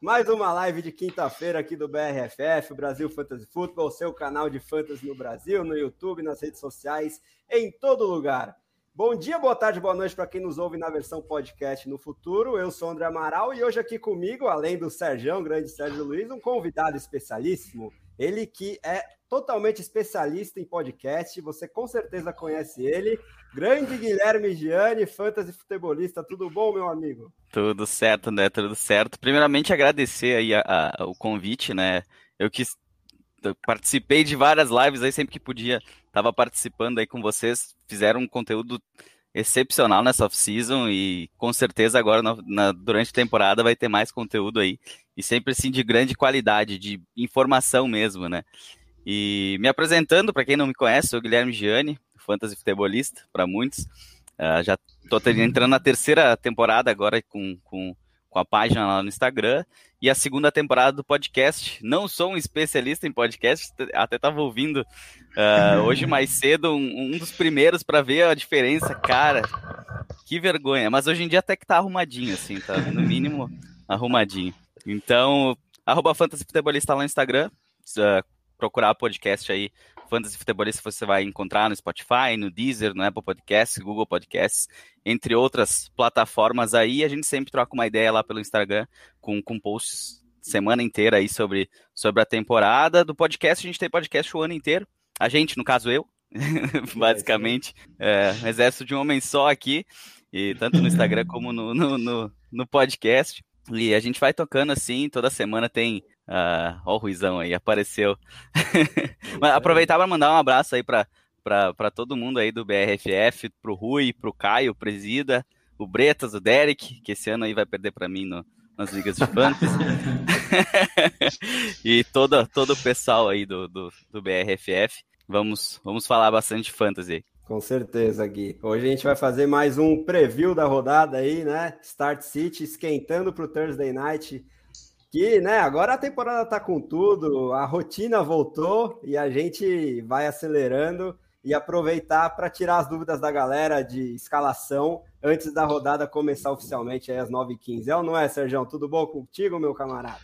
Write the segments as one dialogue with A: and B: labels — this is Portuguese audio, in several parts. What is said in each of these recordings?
A: Mais uma live de quinta-feira aqui do BRFF, Brasil Fantasy Football, seu canal de fantasy no Brasil, no YouTube, nas redes sociais, em todo lugar. Bom dia, boa tarde, boa noite para quem nos ouve na versão podcast no futuro. Eu sou André Amaral e hoje aqui comigo, além do Sérgio, grande Sérgio Luiz, um convidado especialíssimo. Ele que é totalmente especialista em podcast, você com certeza conhece ele. Grande Guilherme Gianni, fantasy futebolista, tudo bom, meu amigo?
B: Tudo certo, né? Tudo certo. Primeiramente, agradecer aí a, a, o convite, né? Eu que participei de várias lives aí sempre que podia, estava participando aí com vocês, fizeram um conteúdo excepcional nessa off-season e com certeza agora na, na, durante a temporada vai ter mais conteúdo aí e sempre assim de grande qualidade, de informação mesmo, né? E me apresentando, para quem não me conhece, sou o Guilherme Gianni, fantasy futebolista, para muitos. Uh, já estou entrando na terceira temporada agora com, com, com a página lá no Instagram e a segunda temporada do podcast. Não sou um especialista em podcast, até estava ouvindo uh, hoje mais cedo um, um dos primeiros para ver a diferença. Cara, que vergonha. Mas hoje em dia até que tá arrumadinho, assim, tá no mínimo arrumadinho. Então, arroba Fantasy Futebolista lá no Instagram. Uh, procurar podcast aí, Fantasy Futebolista, você vai encontrar no Spotify, no Deezer, no Apple Podcasts, Google Podcasts, entre outras plataformas aí. A gente sempre troca uma ideia lá pelo Instagram com, com posts semana inteira aí sobre, sobre a temporada. Do podcast, a gente tem podcast o ano inteiro. A gente, no caso eu, basicamente, é, exército de um homem só aqui, e tanto no Instagram como no, no, no, no podcast. E a gente vai tocando assim, toda semana tem ah, ó o Ruizão aí, apareceu. Mas aproveitar para mandar um abraço aí para todo mundo aí do BRFF, pro Rui, pro Caio, presida, o Bretas, o Derek, que esse ano aí vai perder para mim no, nas ligas de fantasy. e todo, todo o pessoal aí do, do, do, BRFF. Vamos, vamos falar bastante de fantasy.
A: Com certeza, Gui. Hoje a gente vai fazer mais um preview da rodada aí, né? Start City esquentando para o Thursday Night que, né, agora a temporada tá com tudo, a rotina voltou e a gente vai acelerando e aproveitar para tirar as dúvidas da galera de escalação antes da rodada começar oficialmente às 9h15. É ou não é, Sérgio? Tudo bom contigo, meu camarada?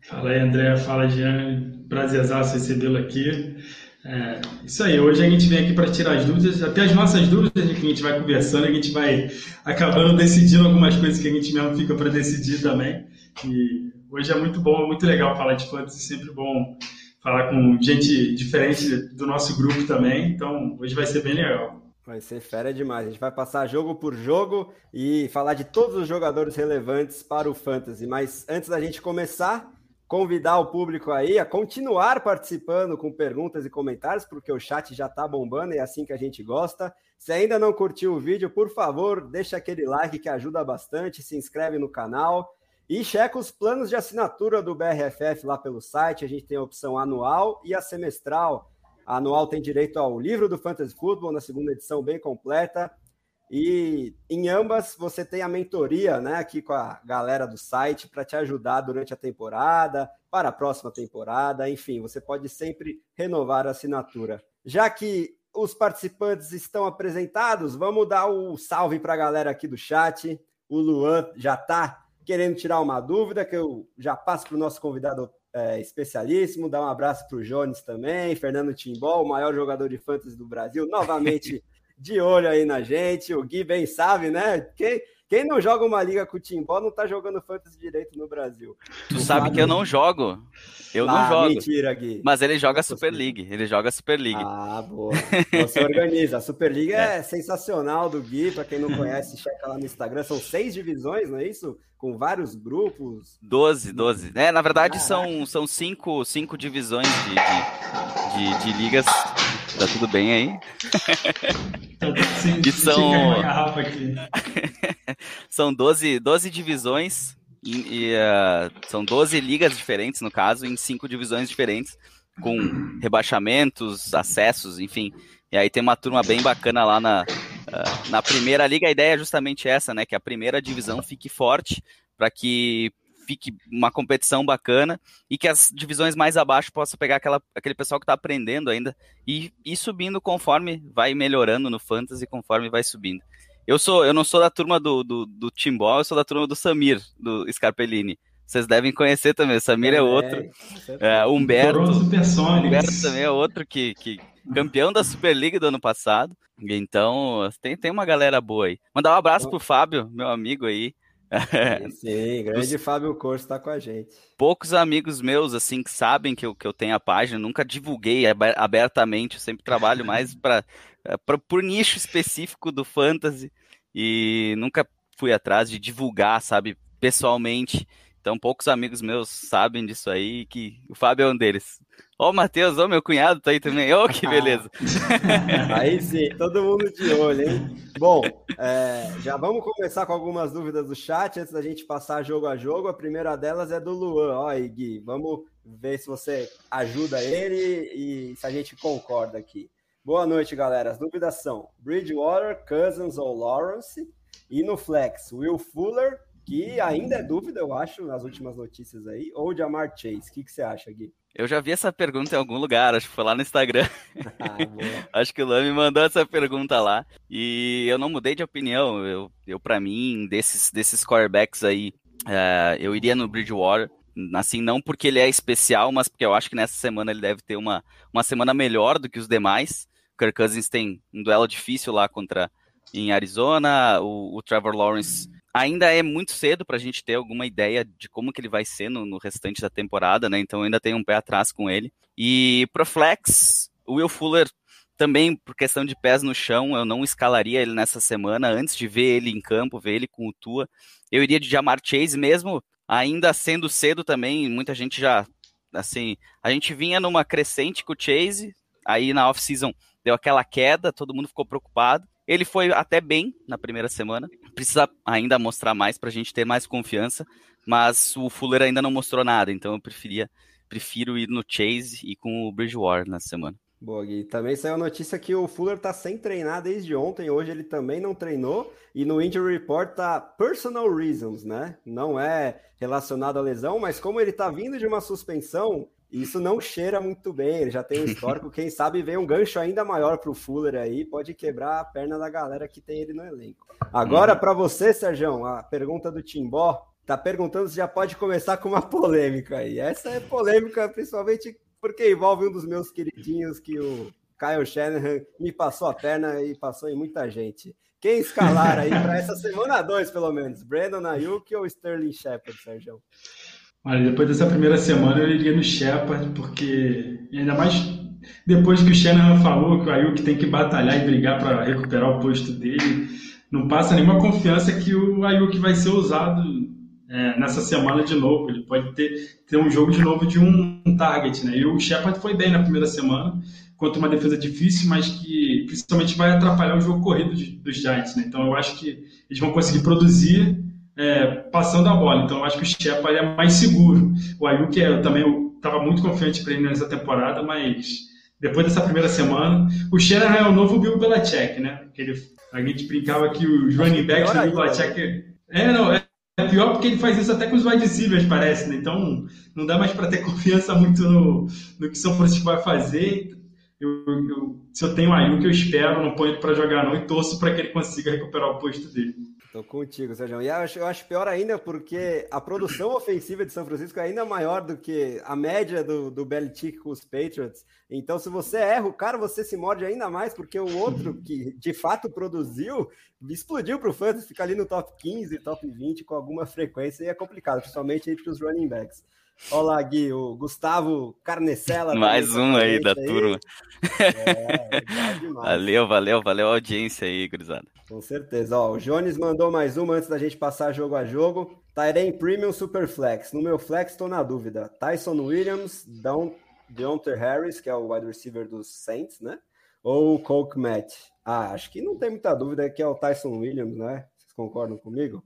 C: Fala aí, André. Fala, Jean. Prazerzaço recebê-lo aqui. É, isso aí, hoje a gente vem aqui para tirar as dúvidas, até as nossas dúvidas que a gente vai conversando, a gente vai acabando decidindo algumas coisas que a gente mesmo fica para decidir também. E hoje é muito bom, é muito legal falar de fantasy, sempre bom falar com gente diferente do nosso grupo também. Então, hoje vai ser bem legal.
A: Vai ser fera demais. A gente vai passar jogo por jogo e falar de todos os jogadores relevantes para o Fantasy. Mas antes da gente começar, convidar o público aí a continuar participando com perguntas e comentários, porque o chat já está bombando e é assim que a gente gosta. Se ainda não curtiu o vídeo, por favor, deixa aquele like que ajuda bastante, se inscreve no canal e checa os planos de assinatura do BRFF lá pelo site. A gente tem a opção anual e a semestral. A anual tem direito ao livro do Fantasy Football, na segunda edição, bem completa. E em ambas você tem a mentoria, né, aqui com a galera do site para te ajudar durante a temporada, para a próxima temporada, enfim, você pode sempre renovar a assinatura. Já que os participantes estão apresentados, vamos dar o um salve para a galera aqui do chat. O Luan já está querendo tirar uma dúvida, que eu já passo para o nosso convidado é, especialíssimo, dar um abraço para o Jones também, Fernando Timbó, o maior jogador de fantasy do Brasil, novamente de olho aí na gente. O Gui bem sabe, né? Quem, quem não joga uma liga com o Timbó não tá jogando fantasy direito no Brasil.
B: Tu sabe que eu não jogo. Eu ah, não jogo. Mentira, Gui. Mas ele joga Super League. Ele joga Super League.
A: Ah, boa. Você organiza. A Super League é. é sensacional do Gui. Para quem não conhece, checa lá no Instagram. São seis divisões, não é isso? Com vários grupos.
B: Doze, doze. É, na verdade, são, são cinco, cinco divisões de, de, de, de ligas. Tá tudo bem aí? Sim, e são... são 12, 12 divisões e, e uh, são 12 ligas diferentes, no caso, em cinco divisões diferentes, com rebaixamentos, acessos, enfim. E aí tem uma turma bem bacana lá na, uh, na primeira liga. A ideia é justamente essa, né? Que a primeira divisão fique forte para que fique uma competição bacana e que as divisões mais abaixo possam pegar aquela, aquele pessoal que está aprendendo ainda e ir subindo conforme vai melhorando no fantasy, conforme vai subindo. Eu sou, eu não sou da turma do, do, do Timbó, eu sou da turma do Samir, do Scarpellini. vocês devem conhecer também. O Samir é, é outro. É, Humberto. Humberto também é outro que, que campeão da Superliga do ano passado. Então, tem, tem uma galera boa aí. Mandar um abraço pro Fábio, meu amigo aí.
A: Sim, grande Os... Fábio Corso está com a gente.
B: Poucos amigos meus, assim, que sabem que eu, que eu tenho a página, nunca divulguei abertamente, eu sempre trabalho mais para por nicho específico do fantasy e nunca fui atrás de divulgar, sabe, pessoalmente. Então, poucos amigos meus sabem disso aí, que o Fábio é um deles. Ó, o Matheus, ó, meu cunhado tá aí também. Ó, oh, que beleza.
A: aí sim, todo mundo de olho, hein? Bom, é, já vamos começar com algumas dúvidas do chat antes da gente passar jogo a jogo. A primeira delas é do Luan. Ó, aí, Gui, vamos ver se você ajuda ele e se a gente concorda aqui. Boa noite, galera. As dúvidas são Bridgewater, Cousins ou Lawrence? E no Flex, Will Fuller que ainda é dúvida, eu acho, nas últimas notícias aí, ou de Amar Chase. O que, que você acha, Gui?
B: Eu já vi essa pergunta em algum lugar, acho que foi lá no Instagram. Ah, acho que o Lame mandou essa pergunta lá. E eu não mudei de opinião. Eu, eu para mim, desses, desses quarterbacks aí, é, eu iria no Bridgewater. Assim, não porque ele é especial, mas porque eu acho que nessa semana ele deve ter uma, uma semana melhor do que os demais. O Kirk Cousins tem um duelo difícil lá contra em Arizona. O, o Trevor Lawrence ainda é muito cedo para a gente ter alguma ideia de como que ele vai ser no, no, restante da temporada, né? Então ainda tem um pé atrás com ele. E pro flex, o Will Fuller também por questão de pés no chão, eu não escalaria ele nessa semana antes de ver ele em campo, ver ele com o Tua. Eu iria de Jamar Chase mesmo, ainda sendo cedo também, muita gente já assim, a gente vinha numa crescente com o Chase, aí na off-season deu aquela queda, todo mundo ficou preocupado. Ele foi até bem na primeira semana. Precisa ainda mostrar mais para a gente ter mais confiança, mas o Fuller ainda não mostrou nada, então eu preferia, prefiro ir no Chase e com o Bridgewater na semana.
A: Boa, Gui. Também saiu a notícia que o Fuller tá sem treinar desde ontem. Hoje ele também não treinou. E no injury report tá personal reasons, né? Não é relacionado à lesão, mas como ele tá vindo de uma suspensão, isso não cheira muito bem, ele já tem um histórico. Quem sabe vem um gancho ainda maior para o Fuller aí, pode quebrar a perna da galera que tem ele no elenco. Agora, uhum. para você, Sérgio, a pergunta do Timbó tá perguntando se já pode começar com uma polêmica aí. Essa é polêmica, principalmente porque envolve um dos meus queridinhos que o Kyle Shanahan me passou a perna e passou em muita gente. Quem escalar aí para essa semana 2, pelo menos? Brandon Ayuk ou Sterling Shepard, Sérgio?
C: Olha, depois dessa primeira semana eu iria no Shepard, porque ainda mais depois que o Shanahan falou que o Ayuk tem que batalhar e brigar para recuperar o posto dele, não passa nenhuma confiança que o Ayuk vai ser usado é, nessa semana de novo. Ele pode ter, ter um jogo de novo de um, um target, né? E o Shepard foi bem na primeira semana, contra uma defesa difícil, mas que principalmente vai atrapalhar o jogo corrido de, dos Giants, né? Então eu acho que eles vão conseguir produzir é, passando a bola. Então, eu acho que o Shepard é mais seguro. O Ayuk, eu também estava muito confiante para ele nessa temporada, mas depois dessa primeira semana, o Shanahan é o novo Bill Belichick, né? Que ele, a gente brincava que os running backs do Bill Belichick... É, não, é, é pior porque ele faz isso até com os wide receivers, parece, né? Então, não dá mais para ter confiança muito no, no que São Francisco vai fazer. Eu, eu, se eu tenho o Ayuk, eu espero, não ponho ele para jogar não e torço para que ele consiga recuperar o posto dele.
A: Tô contigo, Sérgio. E eu acho, pior ainda porque a produção ofensiva de São Francisco é ainda maior do que a média do, do Belichick com os Patriots. Então, se você erra o cara, você se morde ainda mais, porque o outro que de fato produziu explodiu para o Fantasy, fica ali no top 15, top 20 com alguma frequência e é complicado, principalmente entre os running backs. Olá, Gui, o Gustavo Carnecela.
B: Mais um aí da aí. turma. É, valeu, valeu, valeu a audiência aí, gurizada.
A: Com certeza. Ó, o Jones mandou mais uma antes da gente passar jogo a jogo. Tyrene Premium Superflex. No meu flex, estou na dúvida. Tyson Williams, Don, Deontay Harris, que é o wide receiver dos Saints, né? Ou o Coke Matt. Ah, acho que não tem muita dúvida que é o Tyson Williams, né? Vocês concordam comigo?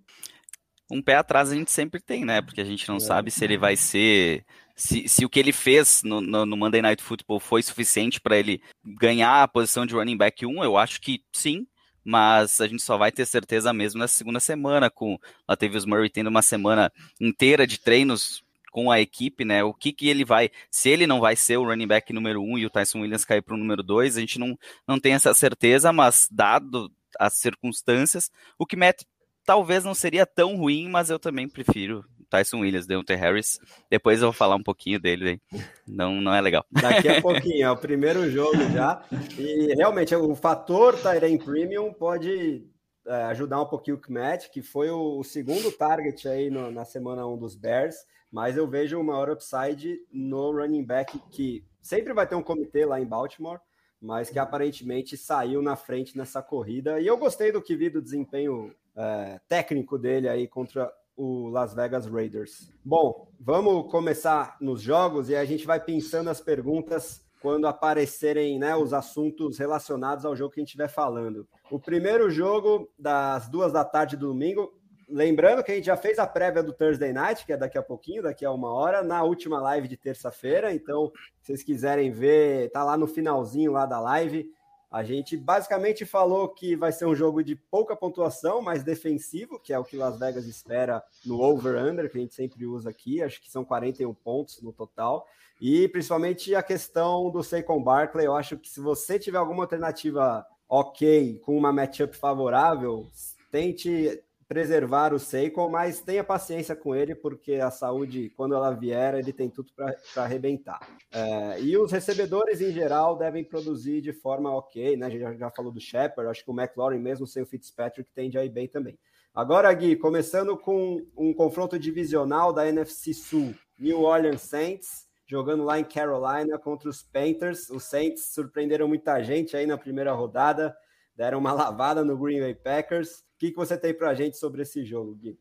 B: Um pé atrás a gente sempre tem, né? Porque a gente não é. sabe se ele vai ser. Se, se o que ele fez no, no, no Monday Night Football foi suficiente para ele ganhar a posição de running back 1, eu acho que sim, mas a gente só vai ter certeza mesmo na segunda semana, com Latavius Murray tendo uma semana inteira de treinos com a equipe, né? O que que ele vai, se ele não vai ser o running back número 1 e o Tyson Williams cair para o número 2, a gente não, não tem essa certeza, mas dado as circunstâncias, o que Matt talvez não seria tão ruim, mas eu também prefiro Tyson Williams, Deontay Harris. Depois eu vou falar um pouquinho dele, não, não é legal.
A: Daqui a pouquinho, é o primeiro jogo já. E realmente, o fator Tyrene Premium pode é, ajudar um pouquinho o Kmet, que foi o, o segundo target aí no, na semana 1 dos Bears, mas eu vejo o maior upside no running back que sempre vai ter um comitê lá em Baltimore, mas que aparentemente saiu na frente nessa corrida. E eu gostei do que vi do desempenho é, técnico dele aí contra o Las Vegas Raiders. Bom, vamos começar nos jogos e a gente vai pensando as perguntas quando aparecerem né, os assuntos relacionados ao jogo que a gente estiver falando. O primeiro jogo das duas da tarde do domingo Lembrando que a gente já fez a prévia do Thursday Night, que é daqui a pouquinho, daqui a uma hora, na última live de terça-feira. Então, se vocês quiserem ver, tá lá no finalzinho lá da live. A gente basicamente falou que vai ser um jogo de pouca pontuação, mais defensivo, que é o que Las Vegas espera no over-under, que a gente sempre usa aqui. Acho que são 41 pontos no total. E principalmente a questão do Saquon Barkley. Eu acho que se você tiver alguma alternativa ok, com uma matchup favorável, tente preservar o Seiko, mas tenha paciência com ele, porque a saúde, quando ela vier, ele tem tudo para arrebentar. É, e os recebedores, em geral, devem produzir de forma ok, né? A gente já, já falou do Shepard, acho que o McLaurin, mesmo sem o Fitzpatrick, tende a ir bem também. Agora, Gui, começando com um confronto divisional da NFC Sul, New Orleans Saints, jogando lá em Carolina contra os Panthers. Os Saints surpreenderam muita gente aí na primeira rodada, deram uma lavada no Green Bay Packers que, que você tem para a gente sobre esse jogo, Gui?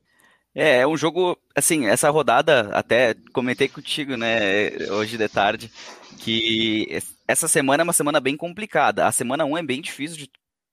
B: É, é um jogo, assim, essa rodada, até comentei contigo, né, hoje de tarde, que essa semana é uma semana bem complicada. A semana 1 é bem difícil de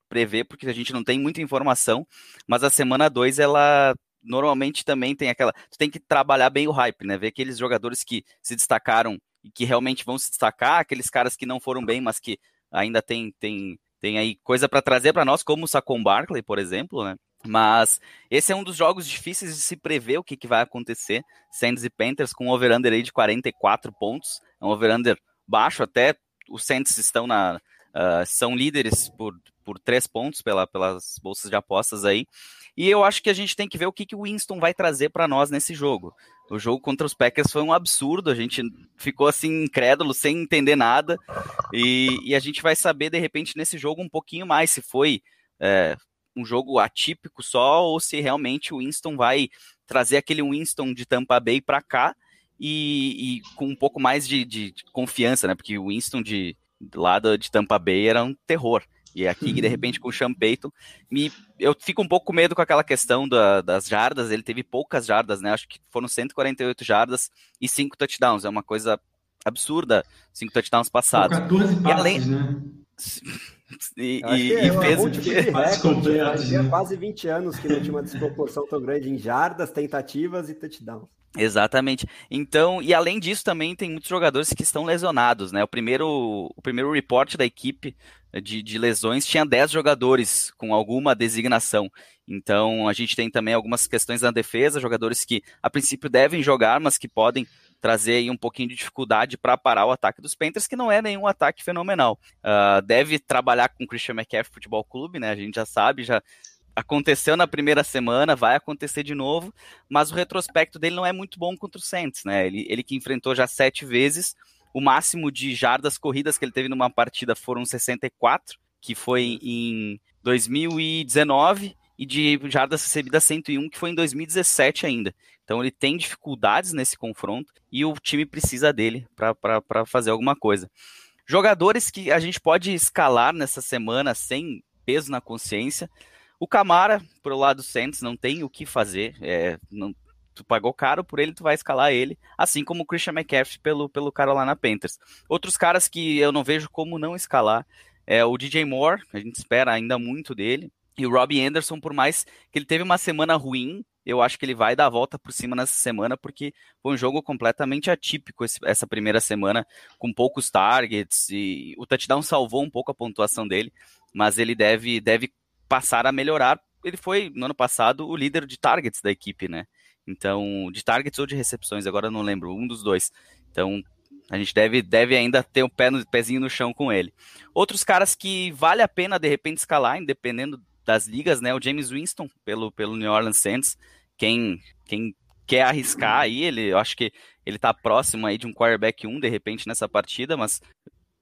B: prever, porque a gente não tem muita informação, mas a semana 2, ela normalmente também tem aquela. Tu tem que trabalhar bem o hype, né? Ver aqueles jogadores que se destacaram e que realmente vão se destacar, aqueles caras que não foram bem, mas que ainda tem, tem tem aí coisa para trazer para nós, como o Sacon Barkley, por exemplo, né? Mas esse é um dos jogos difíceis de se prever o que, que vai acontecer. Saints e Panthers com um over-under aí de 44 pontos. É um over-under baixo até. Os Saints estão na, uh, são líderes por, por três pontos pela, pelas bolsas de apostas aí. E eu acho que a gente tem que ver o que, que o Winston vai trazer para nós nesse jogo. O jogo contra os Packers foi um absurdo, a gente ficou assim incrédulo, sem entender nada. E, e a gente vai saber, de repente, nesse jogo um pouquinho mais se foi é, um jogo atípico só ou se realmente o Winston vai trazer aquele Winston de Tampa Bay para cá e, e, com um pouco mais de, de, de, confiança, né? Porque o Winston de lado de Tampa Bay era um terror. E aqui, de repente, com o Sean Payton, me, eu fico um pouco com medo com aquela questão da, das jardas. Ele teve poucas jardas, né? Acho que foram 148 jardas e 5 touchdowns. É uma coisa absurda, 5 touchdowns passados.
C: 14 passes, e além... né?
A: E, e, é e fez tipo recorde, quase 20 anos que não tinha uma desproporção tão grande em jardas, tentativas e touchdowns.
B: Exatamente. Então, e além disso, também tem muitos jogadores que estão lesionados, né? O primeiro, o primeiro report da equipe de, de lesões tinha 10 jogadores com alguma designação. Então, a gente tem também algumas questões na defesa, jogadores que a princípio devem jogar, mas que podem trazer aí um pouquinho de dificuldade para parar o ataque dos Panthers, que não é nenhum ataque fenomenal. Uh, deve trabalhar com o Christian McCaffrey Futebol Clube, né? A gente já sabe, já aconteceu na primeira semana, vai acontecer de novo, mas o retrospecto dele não é muito bom contra o Saints, né? Ele, ele que enfrentou já sete vezes, o máximo de jardas corridas que ele teve numa partida foram 64, que foi em 2019, e de jardas recebidas 101, que foi em 2017 ainda. Então ele tem dificuldades nesse confronto e o time precisa dele para fazer alguma coisa. Jogadores que a gente pode escalar nessa semana sem peso na consciência. O Camara, pro lado do Saints, não tem o que fazer. É, não, tu pagou caro por ele, tu vai escalar ele, assim como o Christian McCaffrey pelo, pelo Carolina Panthers. Outros caras que eu não vejo como não escalar é o DJ Moore, a gente espera ainda muito dele, e o Robbie Anderson, por mais que ele teve uma semana ruim, eu acho que ele vai dar a volta por cima nessa semana, porque foi um jogo completamente atípico esse, essa primeira semana, com poucos targets, e o touchdown salvou um pouco a pontuação dele, mas ele deve, deve passar a melhorar. Ele foi, no ano passado, o líder de targets da equipe, né? Então, de targets ou de recepções, agora não lembro, um dos dois. Então, a gente deve, deve ainda ter um pé no, pezinho no chão com ele. Outros caras que vale a pena, de repente, escalar, independendo das ligas, né? O James Winston, pelo, pelo New Orleans Saints. Quem, quem quer arriscar aí, ele, eu acho que ele tá próximo aí de um quarterback 1, de repente, nessa partida, mas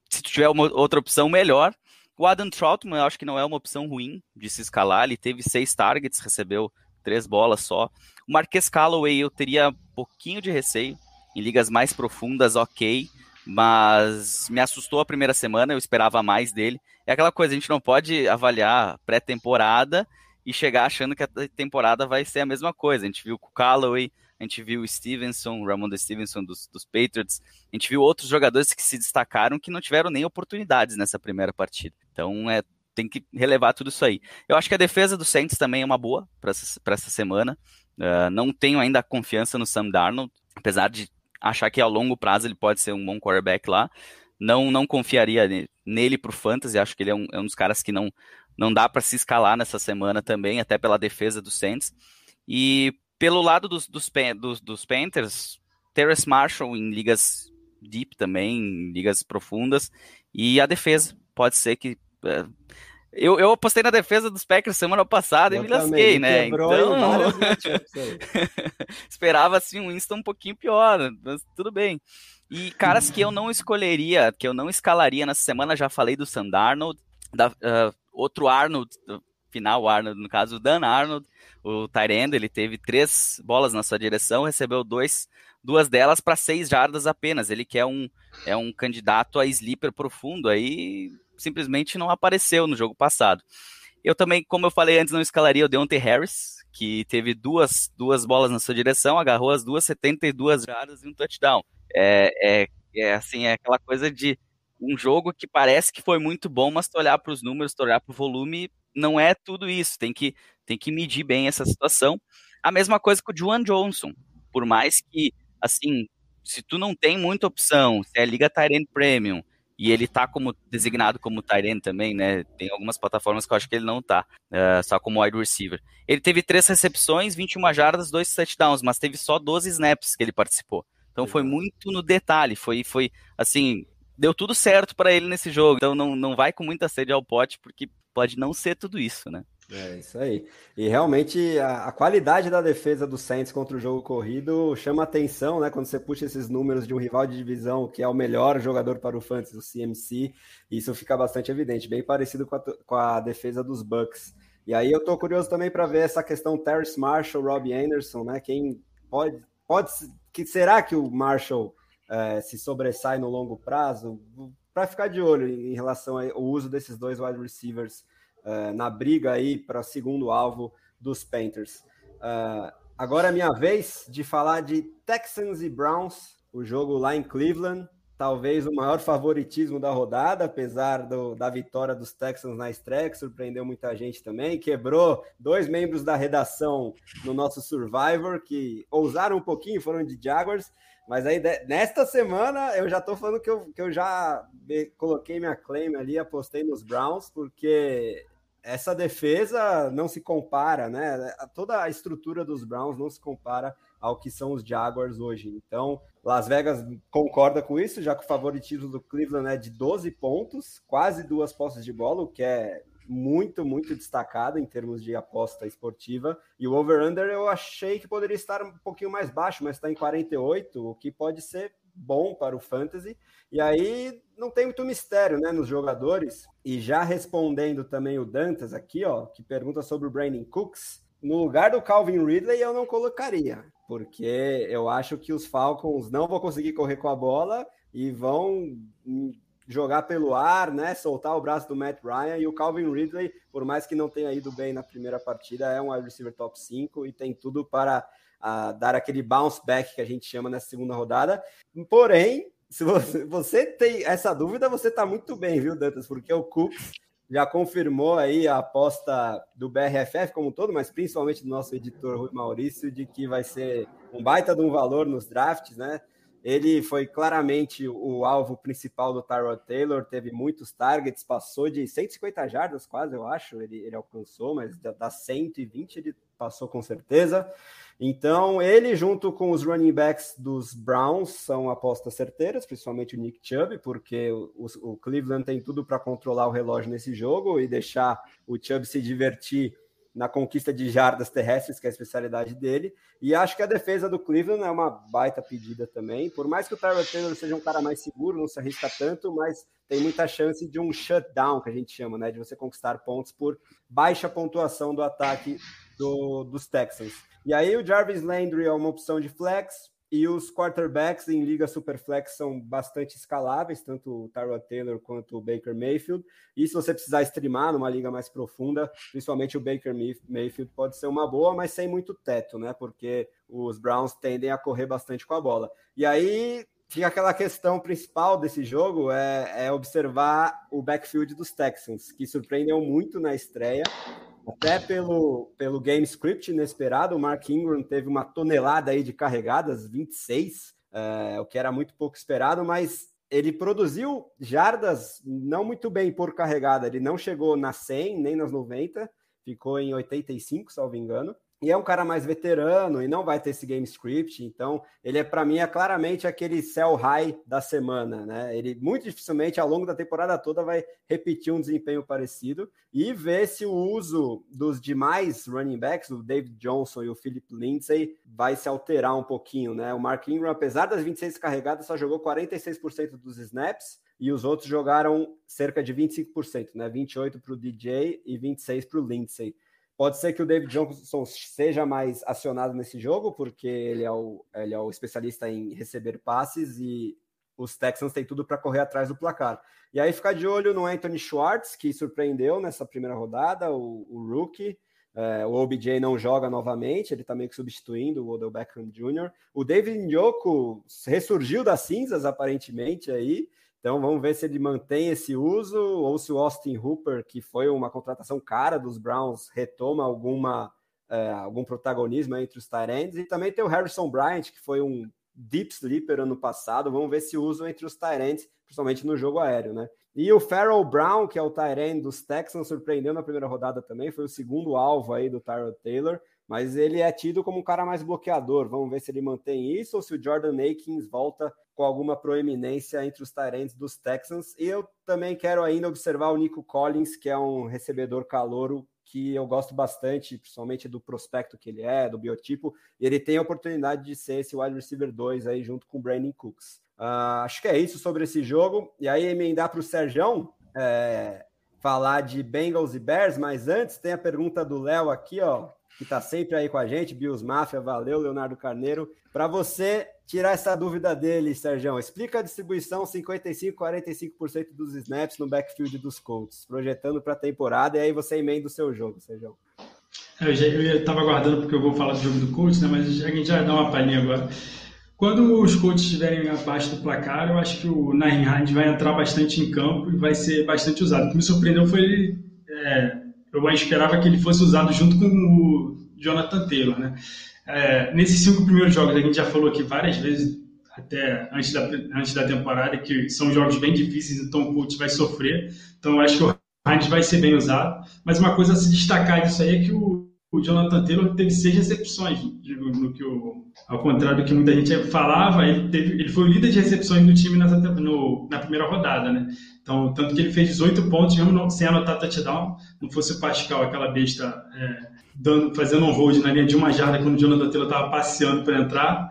B: se tiver uma outra opção, melhor. O Adam Troutman, eu acho que não é uma opção ruim de se escalar, ele teve seis targets, recebeu três bolas só. O Marques Callaway eu teria um pouquinho de receio, em ligas mais profundas, ok, mas me assustou a primeira semana, eu esperava mais dele. É aquela coisa, a gente não pode avaliar pré-temporada e chegar achando que a temporada vai ser a mesma coisa. A gente viu o Callaway, a gente viu o Stevenson, o Ramon Stevenson dos, dos Patriots, a gente viu outros jogadores que se destacaram que não tiveram nem oportunidades nessa primeira partida. Então é, tem que relevar tudo isso aí. Eu acho que a defesa do Saints também é uma boa para essa, essa semana. Uh, não tenho ainda confiança no Sam Darnold, apesar de achar que ao longo prazo ele pode ser um bom quarterback lá. Não, não confiaria nele para o Fantasy, acho que ele é um, é um dos caras que não, não dá para se escalar nessa semana também, até pela defesa do Saints. E pelo lado dos, dos, dos, dos Panthers, Terrace Marshall em ligas deep também, em ligas profundas, e a defesa pode ser que. É, eu, eu apostei na defesa dos Packers semana passada eu e me lasquei, né? Então, esperava assim um Winston um pouquinho pior, mas tudo bem. E caras que eu não escolheria, que eu não escalaria nessa semana, já falei do Sandarnold, da, uh, outro Arnold, final Arnold, no caso, o Dan Arnold, o Tyrande, ele teve três bolas na sua direção, recebeu dois, duas delas para seis jardas apenas. Ele que é um, é um candidato a sleeper profundo, aí simplesmente não apareceu no jogo passado. Eu também, como eu falei antes, não escalaria o Deontay Harris, que teve duas, duas bolas na sua direção, agarrou as duas, 72 jardas e um touchdown. É, é, é assim, é aquela coisa de um jogo que parece que foi muito bom, mas tu olhar para os números, tu olhar para o volume, não é tudo isso. Tem que, tem que medir bem essa situação. A mesma coisa com o Juan Johnson. Por mais que, assim, se tu não tem muita opção, se é Liga Tyrant Premium, e ele tá como designado como Tyrant também, né? Tem algumas plataformas que eu acho que ele não tá, uh, só como wide receiver. Ele teve três recepções, 21 jardas, dois touchdowns, mas teve só 12 snaps que ele participou. Então foi muito no detalhe, foi, foi assim, deu tudo certo para ele nesse jogo. Então não, não vai com muita sede ao pote, porque pode não ser tudo isso, né?
A: É isso aí. E realmente a, a, qualidade da defesa do Saints contra o jogo corrido chama atenção, né? Quando você puxa esses números de um rival de divisão que é o melhor jogador para o Fantasy, o CMC, isso fica bastante evidente, bem parecido com a, com a defesa dos Bucks. E aí eu tô curioso também para ver essa questão Terrence Marshall, Robbie Anderson, né? Quem pode, pode, que será que o Marshall é, se sobressai no longo prazo, para ficar de olho em relação ao uso desses dois wide receivers é, na briga aí para segundo alvo dos Panthers. É, agora é minha vez de falar de Texans e Browns, o jogo lá em Cleveland. Talvez o maior favoritismo da rodada, apesar do, da vitória dos Texans na estreia, que surpreendeu muita gente também. Quebrou dois membros da redação no nosso Survivor, que ousaram um pouquinho, foram de Jaguars. Mas aí, nesta semana, eu já tô falando que eu, que eu já coloquei minha claim ali, apostei nos Browns, porque essa defesa não se compara, né? Toda a estrutura dos Browns não se compara ao que são os Jaguars hoje. Então, Las Vegas concorda com isso, já que o favoritismo do Cleveland é de 12 pontos, quase duas posses de bola, o que é muito, muito destacado em termos de aposta esportiva. E o over-under eu achei que poderia estar um pouquinho mais baixo, mas está em 48, o que pode ser bom para o fantasy. E aí não tem muito mistério, né, nos jogadores. E já respondendo também o Dantas aqui, ó, que pergunta sobre o Brandon Cooks, no lugar do Calvin Ridley eu não colocaria, porque eu acho que os Falcons não vão conseguir correr com a bola e vão jogar pelo ar, né? Soltar o braço do Matt Ryan e o Calvin Ridley, por mais que não tenha ido bem na primeira partida, é um wide receiver top 5 e tem tudo para uh, dar aquele bounce back que a gente chama nessa segunda rodada. Porém, se você, você tem essa dúvida, você está muito bem, viu, Dantas? Porque o Cooks já confirmou aí a aposta do BRFF como um todo, mas principalmente do nosso editor Rui Maurício, de que vai ser um baita de um valor nos drafts, né? Ele foi claramente o alvo principal do Tyrod Taylor, teve muitos targets, passou de 150 jardas quase, eu acho, ele, ele alcançou, mas das 120 ele passou com certeza. Então, ele junto com os running backs dos Browns são apostas certeiras, principalmente o Nick Chubb, porque o, o, Cleveland tem tudo para controlar o relógio nesse jogo e deixar o Chubb se divertir na conquista de jardas terrestres, que é a especialidade dele. E acho que a defesa do Cleveland é uma baita pedida também. Por mais que o Tyrell Taylor seja um cara mais seguro, não se arrisca tanto, mas tem muita chance de um shutdown, que a gente chama, né? De você conquistar pontos por baixa pontuação do ataque do, dos Texans. E aí o Jarvis Landry é uma opção de flex, e os quarterbacks em liga superflex são bastante escaláveis, tanto o Tyrod Taylor quanto o Baker Mayfield. E se você precisar streamar numa liga mais profunda, principalmente o Baker Mayfield pode ser uma boa, mas sem muito teto, né? Porque os Browns tendem a correr bastante com a bola. E aí fica aquela questão principal desse jogo é, é observar o backfield dos Texans, que surpreendeu muito na estreia. Até pelo, pelo game script inesperado, o Mark Ingram teve uma tonelada aí de carregadas, 26, é, o que era muito pouco esperado, mas ele produziu jardas não muito bem por carregada. Ele não chegou nas 100, nem nas 90, ficou em 85, salvo engano e é um cara mais veterano e não vai ter esse game script, então ele é para mim é claramente aquele sell high da semana, né? Ele muito dificilmente ao longo da temporada toda vai repetir um desempenho parecido e ver se o uso dos demais running backs, o David Johnson e o Philip Lindsay, vai se alterar um pouquinho, né? O Mark Ingram, apesar das 26 carregadas, só jogou 46% dos snaps e os outros jogaram cerca de 25%, né? 28 para o DJ e 26 para o Lindsay. Pode ser que o David Johnson seja mais acionado nesse jogo, porque ele é o, ele é o especialista em receber passes e os Texans têm tudo para correr atrás do placar. E aí ficar de olho no Anthony Schwartz, que surpreendeu nessa primeira rodada, o, o rookie. É, o OBJ não joga novamente, ele está meio que substituindo o Odell Beckham Jr. O David Njoku ressurgiu das cinzas, aparentemente, aí. Então vamos ver se ele mantém esse uso ou se o Austin Hooper, que foi uma contratação cara dos Browns, retoma alguma, é, algum protagonismo entre os Tyrants. E também tem o Harrison Bryant, que foi um deep sleeper ano passado. Vamos ver se usa entre os Tyrants, principalmente no jogo aéreo, né? E o Farrell Brown, que é o Tyrant dos Texans, surpreendeu na primeira rodada também, foi o segundo alvo aí do Tyrell Taylor mas ele é tido como um cara mais bloqueador. Vamos ver se ele mantém isso ou se o Jordan Akins volta com alguma proeminência entre os Tyrants dos Texans. E eu também quero ainda observar o Nico Collins, que é um recebedor calouro que eu gosto bastante, principalmente do prospecto que ele é, do biotipo, e ele tem a oportunidade de ser esse wide receiver 2 aí junto com o Brandon Cooks. Uh, acho que é isso sobre esse jogo. E aí emendar para o Serjão, é, falar de Bengals e Bears, mas antes tem a pergunta do Léo aqui, ó que está sempre aí com a gente, Bios Máfia, valeu, Leonardo Carneiro. Para você tirar essa dúvida dele, Sérgio, explica a distribuição 55-45% dos snaps no backfield dos Colts, projetando para a temporada, e aí você emenda o seu jogo, Sérgio.
C: É, eu estava aguardando porque eu vou falar do jogo do Colts, né, mas a gente já dá uma palhinha agora. Quando os Colts estiverem abaixo do placar, eu acho que o Nahin vai entrar bastante em campo e vai ser bastante usado. O que me surpreendeu foi é, eu esperava que ele fosse usado junto com o Jonathan Taylor, né? É, nesses cinco primeiros jogos, a gente já falou aqui várias vezes, até antes da, antes da temporada, que são jogos bem difíceis, então o Colts vai sofrer. Então acho que o Hines vai ser bem usado. Mas uma coisa a se destacar disso aí é que o, o Jonathan Taylor teve seis recepções, digo, no que o, ao contrário do que muita gente falava, ele, teve, ele foi o líder de recepções do time nessa, no, na primeira rodada, né? Então, tanto que ele fez 18 pontos, mesmo sem anotar touchdown, não fosse o Pascal, aquela besta, é, dando, fazendo um hold na linha de uma jarda quando o Jonathan Taylor estava passeando para entrar,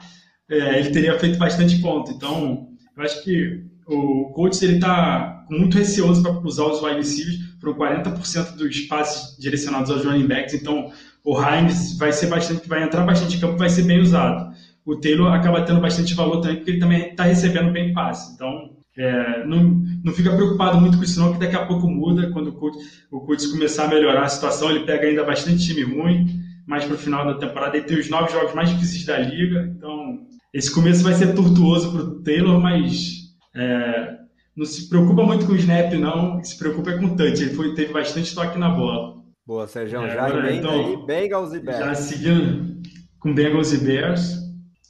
C: é, ele teria feito bastante ponto. Então, eu acho que o Colts está muito receoso para usar os wide receivers, foram 40% dos passes direcionados aos running backs, então o Hines vai ser bastante, vai entrar bastante em campo, vai ser bem usado. O Taylor acaba tendo bastante valor também, porque ele também está recebendo bem passe. Então, é, não, não fica preocupado muito com isso não, que daqui a pouco muda, quando o Colts, o Colts começar a melhorar a situação, ele pega ainda bastante time ruim, mais para o final da temporada, ele tem os nove jogos mais difíceis da liga, então esse começo vai ser tortuoso para o Taylor, mas é, não se preocupa muito com o snap não, se preocupa com o touch, ele foi, teve bastante toque na bola.
A: Boa, Sérgio, é, já emenda então, aí, Bengals e Bears.
C: Já seguindo com Bengals e Bears,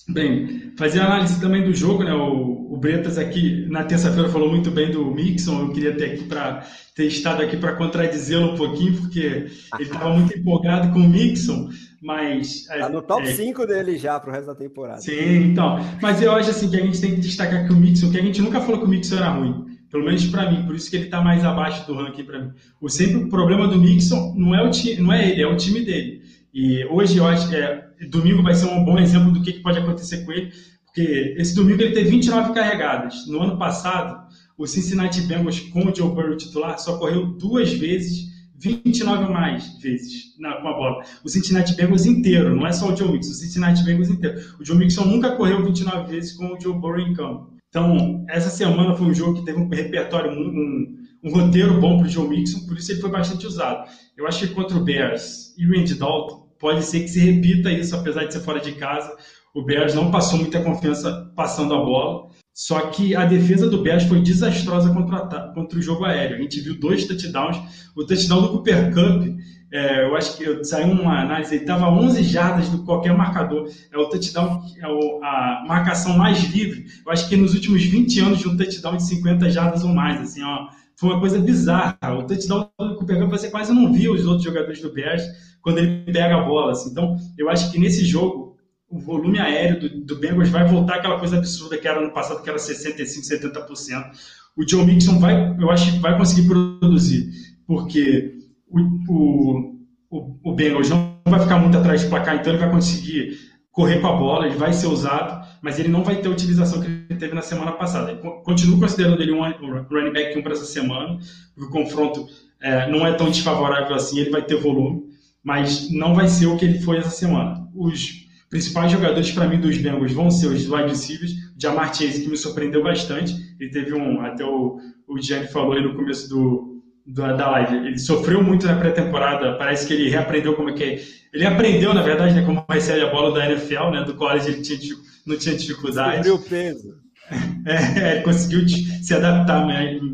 C: bem, fazer análise também do jogo, né, o Bretas aqui na terça-feira falou muito bem do Mixon. Eu queria ter aqui para ter estado aqui para contradizê-lo um pouquinho, porque ele estava muito empolgado com o Mixon, mas
A: está no top é, 5 dele já para o resto da temporada.
C: Sim, então. Mas eu acho assim que a gente tem que destacar que o Mixon, que a gente nunca falou que o Mixon era ruim. Pelo menos para mim, por isso que ele está mais abaixo do ranking para mim. O sempre o problema do Mixon não é o time, não é ele, é o time dele. E hoje eu acho que é, domingo vai ser um bom exemplo do que, que pode acontecer com ele, porque esse domingo ele teve 29 carregadas. No ano passado, o Cincinnati Bengals com o Joe Burrow titular só correu duas vezes 29 ou mais vezes na, com a bola. O Cincinnati Bengals inteiro, não é só o Joe Mixon, o Cincinnati Bengals inteiro. O Joe Mixon nunca correu 29 vezes com o Joe Burrow em campo. Então, essa semana foi um jogo que teve um repertório, um, um, um roteiro bom para o Joe Mixon, por isso ele foi bastante usado. Eu acho que contra o Bears e o Andy Dalton, pode ser que se repita isso, apesar de ser fora de casa. O Bears não passou muita confiança passando a bola. Só que a defesa do Bears foi desastrosa contra, contra o jogo aéreo. A gente viu dois touchdowns. O touchdown do Cooper Cup, é, eu acho que saiu uma análise, ele estava 11 jardas do qualquer marcador. É o touchdown, é o, a marcação mais livre. Eu acho que nos últimos 20 anos de um touchdown de 50 jardas ou mais. Assim, ó, foi uma coisa bizarra. O touchdown do Cooper Cup você quase não viu os outros jogadores do Bears quando ele pega a bola. Assim. Então, eu acho que nesse jogo o volume aéreo do, do Bengals vai voltar aquela coisa absurda que era no passado, que era 65%, 70%. O Joe Mixon vai, eu acho que vai conseguir produzir, porque o, o, o, o Bengals não vai ficar muito atrás do placar, então ele vai conseguir correr com a bola, ele vai ser usado, mas ele não vai ter a utilização que ele teve na semana passada. Continuo considerando ele um running back 1 para essa semana, o confronto é, não é tão desfavorável assim, ele vai ter volume, mas não vai ser o que ele foi essa semana. Os principais jogadores para mim dos Bengals vão ser os wide receivers. Jamar Chase, que me surpreendeu bastante. Ele teve um, até o, o Gianni falou aí no começo do, do, da live, ele sofreu muito na pré-temporada. Parece que ele reaprendeu como é que é. Ele aprendeu, na verdade, né, como recebe a bola da NFL, né? Do college ele tinha, não tinha dificuldade.
A: O peso.
C: É, conseguiu se adaptar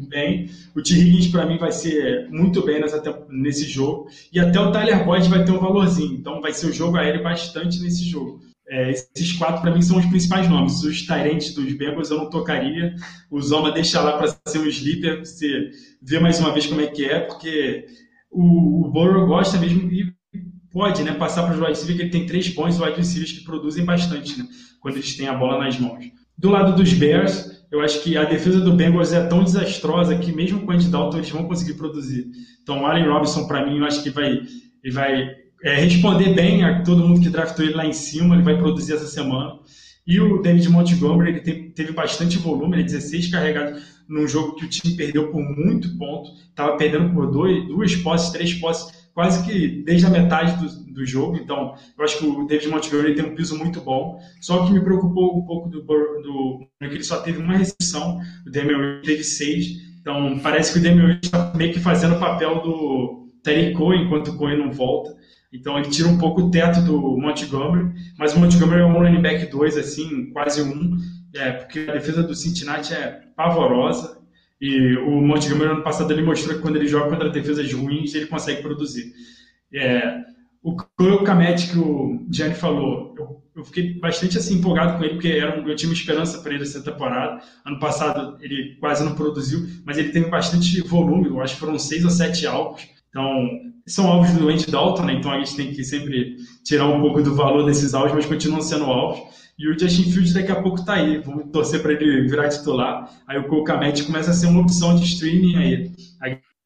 C: bem. O T. Higgins, para mim, vai ser muito bem nessa, nesse jogo. E até o Tyler Boyd vai ter um valorzinho. Então, vai ser o jogo aéreo bastante nesse jogo. É, esses quatro, para mim, são os principais nomes. Os Tyrants dos Bengals eu não tocaria. O Zoma deixa lá para ser um sleeper, você vê mais uma vez como é que é, porque o, o gosta mesmo e pode né, passar para os wide receivers, que ele tem três bons wide receivers que produzem bastante né, quando eles têm a bola nas mãos. Do lado dos Bears, eu acho que a defesa do Bengals é tão desastrosa que mesmo com o Andy Dalton eles vão conseguir produzir. Então, o Allen Robinson, para mim, eu acho que vai, ele vai é, responder bem a todo mundo que draftou ele lá em cima, ele vai produzir essa semana. E o David Montgomery, ele teve, bastante volume, ele 16 carregados num jogo que o time perdeu por muito ponto, estava perdendo por dois, duas posses, três posses quase que desde a metade do, do jogo. Então, eu acho que o David Montgomery tem um piso muito bom. Só que me preocupou um pouco do, do que ele só teve uma recepção, o Damian teve seis. Então, parece que o Damian está meio que fazendo o papel do Terry Cohen enquanto o Cohen não volta. Então, ele tira um pouco o teto do Montgomery, mas o Montgomery é um running back 2, assim, quase um, é, porque a defesa do Cincinnati é pavorosa. E o Montgomery ano passado ele mostrou que quando ele joga contra defesas ruins, ele consegue produzir. É, o Kamet que o Gianni falou, eu, eu, fiquei bastante assim empolgado com ele, porque era eu tinha uma esperança para ele essa temporada. Ano passado ele quase não produziu, mas ele teve bastante volume, eu acho que foram seis ou sete alvos. Então, são alvos do Andy Dalton, né? então a gente tem que sempre tirar um pouco do valor desses alvos, mas continuam sendo alvos. E o Justin Fields daqui a pouco tá aí. Vamos torcer para ele virar titular. Aí o Colcamete começa a ser uma opção de streaming aí.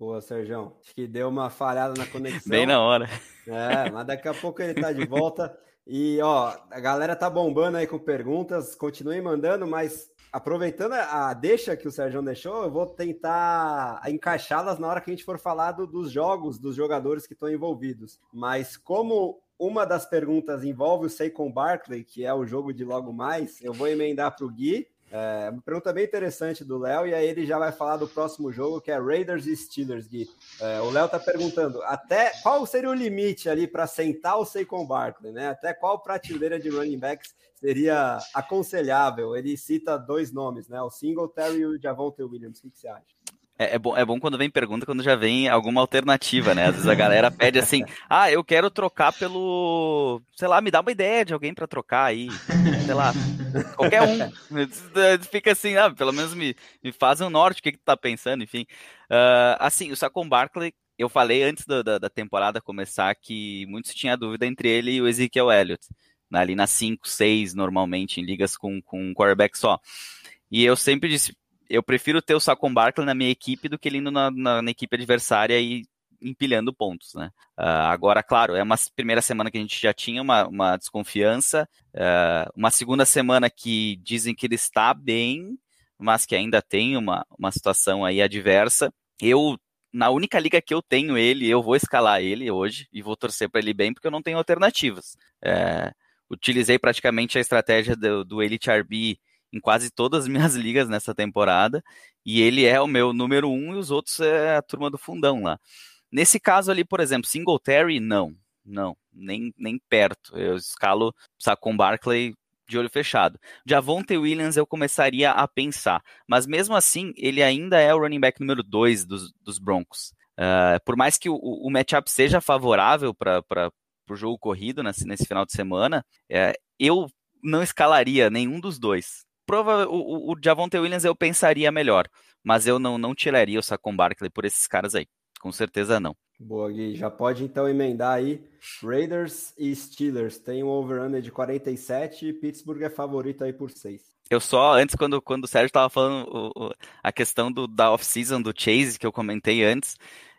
A: Boa, Sérgio. Acho que deu uma falhada na conexão.
B: Bem na hora.
A: É, mas daqui a pouco ele tá de volta. E, ó, a galera tá bombando aí com perguntas. Continuem mandando, mas aproveitando a deixa que o Sérgio deixou, eu vou tentar encaixá-las na hora que a gente for falar do, dos jogos, dos jogadores que estão envolvidos. Mas como uma das perguntas envolve o Saquon Barkley, que é o jogo de logo mais. Eu vou emendar para o Gui. É uma pergunta bem interessante do Léo, e aí ele já vai falar do próximo jogo, que é Raiders e Steelers, Gui. É, o Léo está perguntando até qual seria o limite ali para sentar o Saquon Barkley, né? Até qual prateleira de running backs seria aconselhável? Ele cita dois nomes, né? O Singletary e o Javonte Williams. O que, que você acha?
B: É, é, bom, é bom quando vem pergunta, quando já vem alguma alternativa, né? Às vezes a galera pede assim, ah, eu quero trocar pelo. Sei lá, me dá uma ideia de alguém para trocar aí. Sei lá, qualquer um. Fica assim, ah, pelo menos me, me faz um norte, o que, que tu tá pensando, enfim. Uh, assim, o Sacon Barkley, eu falei antes da, da, da, temporada começar que muitos tinham dúvida entre ele e o Ezekiel Elliott. Né? Ali nas 5, 6, normalmente, em ligas com, com um quarterback só. E eu sempre disse, eu prefiro ter o Saquon Barkley na minha equipe do que ele indo na, na, na equipe adversária e empilhando pontos, né? Uh, agora, claro, é uma primeira semana que a gente já tinha uma, uma desconfiança, uh, uma segunda semana que dizem que ele está bem, mas que ainda tem uma, uma situação aí adversa. Eu, na única liga que eu tenho ele, eu vou escalar ele hoje e vou torcer para ele bem, porque eu não tenho alternativas. Uh, utilizei praticamente a estratégia do, do Elite RB em quase todas as minhas ligas nessa temporada, e ele é o meu número um e os outros é a turma do fundão lá. Nesse caso ali, por exemplo, Singletary, não, não, nem, nem perto. Eu escalo Saquon Barkley de olho fechado. Javonte Williams eu começaria a pensar, mas mesmo assim, ele ainda é o running back número 2 dos, dos Broncos. Uh, por mais que o, o matchup seja favorável para o jogo corrido nesse, nesse final de semana, uh, eu não escalaria nenhum dos dois. Prova, o, o, Javonte Williams eu pensaria melhor, mas eu não, não tiraria o Saquon Barkley por esses caras aí com certeza não.
A: Boa, Gui. Já pode então emendar aí. Raiders e Steelers tem um over-under de 47 e Pittsburgh é favorito aí por 6.
B: Eu só, antes, quando, quando o Sérgio estava falando o, o, a questão do, da off-season do Chase, que eu comentei antes,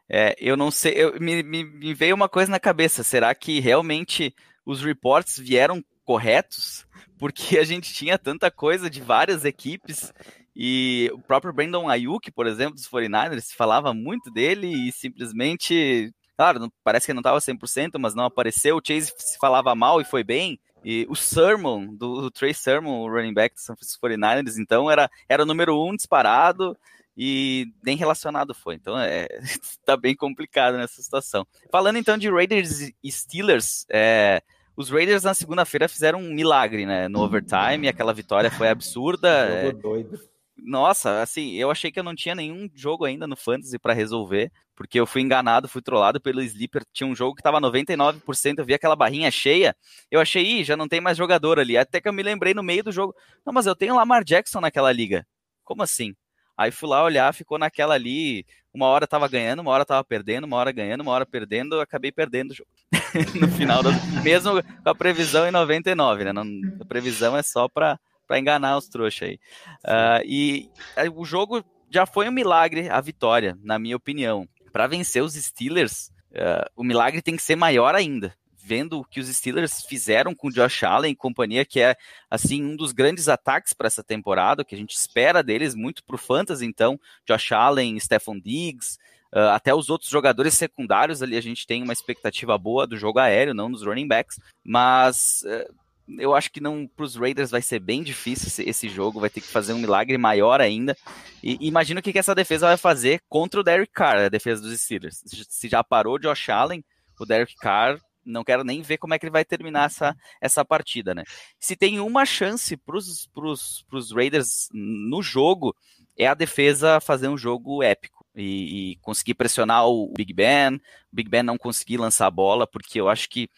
B: é, eu não sei, eu, me, me, me veio uma coisa na cabeça. Será que realmente os reports vieram corretos? Porque a gente tinha tanta coisa de várias equipes e o próprio Brandon Ayuk, por exemplo, dos 49ers, se falava muito dele e simplesmente, claro, parece que não estava 100%, mas não apareceu. O Chase se falava mal e foi bem. E o Sermon, do, do Trey Sermon, o running back do San Francisco 49ers, então era, era o número um disparado e nem relacionado foi. Então é, tá bem complicado nessa situação. Falando então de Raiders e Steelers, é, os Raiders na segunda-feira fizeram um milagre, né? No overtime, aquela vitória foi absurda.
A: É, doido
B: nossa, assim, eu achei que eu não tinha nenhum jogo ainda no Fantasy para resolver, porque eu fui enganado, fui trollado pelo Sleeper. Tinha um jogo que tava 99%, eu vi aquela barrinha cheia. Eu achei, ih, já não tem mais jogador ali. Até que eu me lembrei no meio do jogo. Não, mas eu tenho Lamar Jackson naquela liga. Como assim? Aí fui lá olhar, ficou naquela ali. Uma hora tava ganhando, uma hora tava perdendo, uma hora ganhando, uma hora perdendo. Eu acabei perdendo o jogo. no final, do... mesmo com a previsão em 99, né? Não, a previsão é só para enganar os trouxas aí. Uh, e uh, o jogo já foi um milagre a vitória, na minha opinião. Para vencer os Steelers, uh, o milagre tem que ser maior ainda. Vendo o que os Steelers fizeram com o Josh Allen e companhia, que é assim um dos grandes ataques para essa temporada, que a gente espera deles muito para o Fantasy, então, Josh Allen, Stephon Diggs, Uh, até os outros jogadores secundários ali a gente tem uma expectativa boa do jogo aéreo, não nos running backs, mas uh, eu acho que não para os Raiders vai ser bem difícil esse, esse, jogo, vai ter que fazer um milagre maior ainda. E, imagina o que, que essa defesa vai fazer contra o Derek Carr, a defesa dos Steelers. Se já parou de Josh Allen, o Derek Carr, não quero nem ver como é que ele vai terminar essa, essa partida, né? Se tem uma chance para os Raiders no jogo, é a defesa fazer um jogo épico. E, e conseguir pressionar o Big Ben, o Big Ben não conseguir lançar a bola, porque eu acho que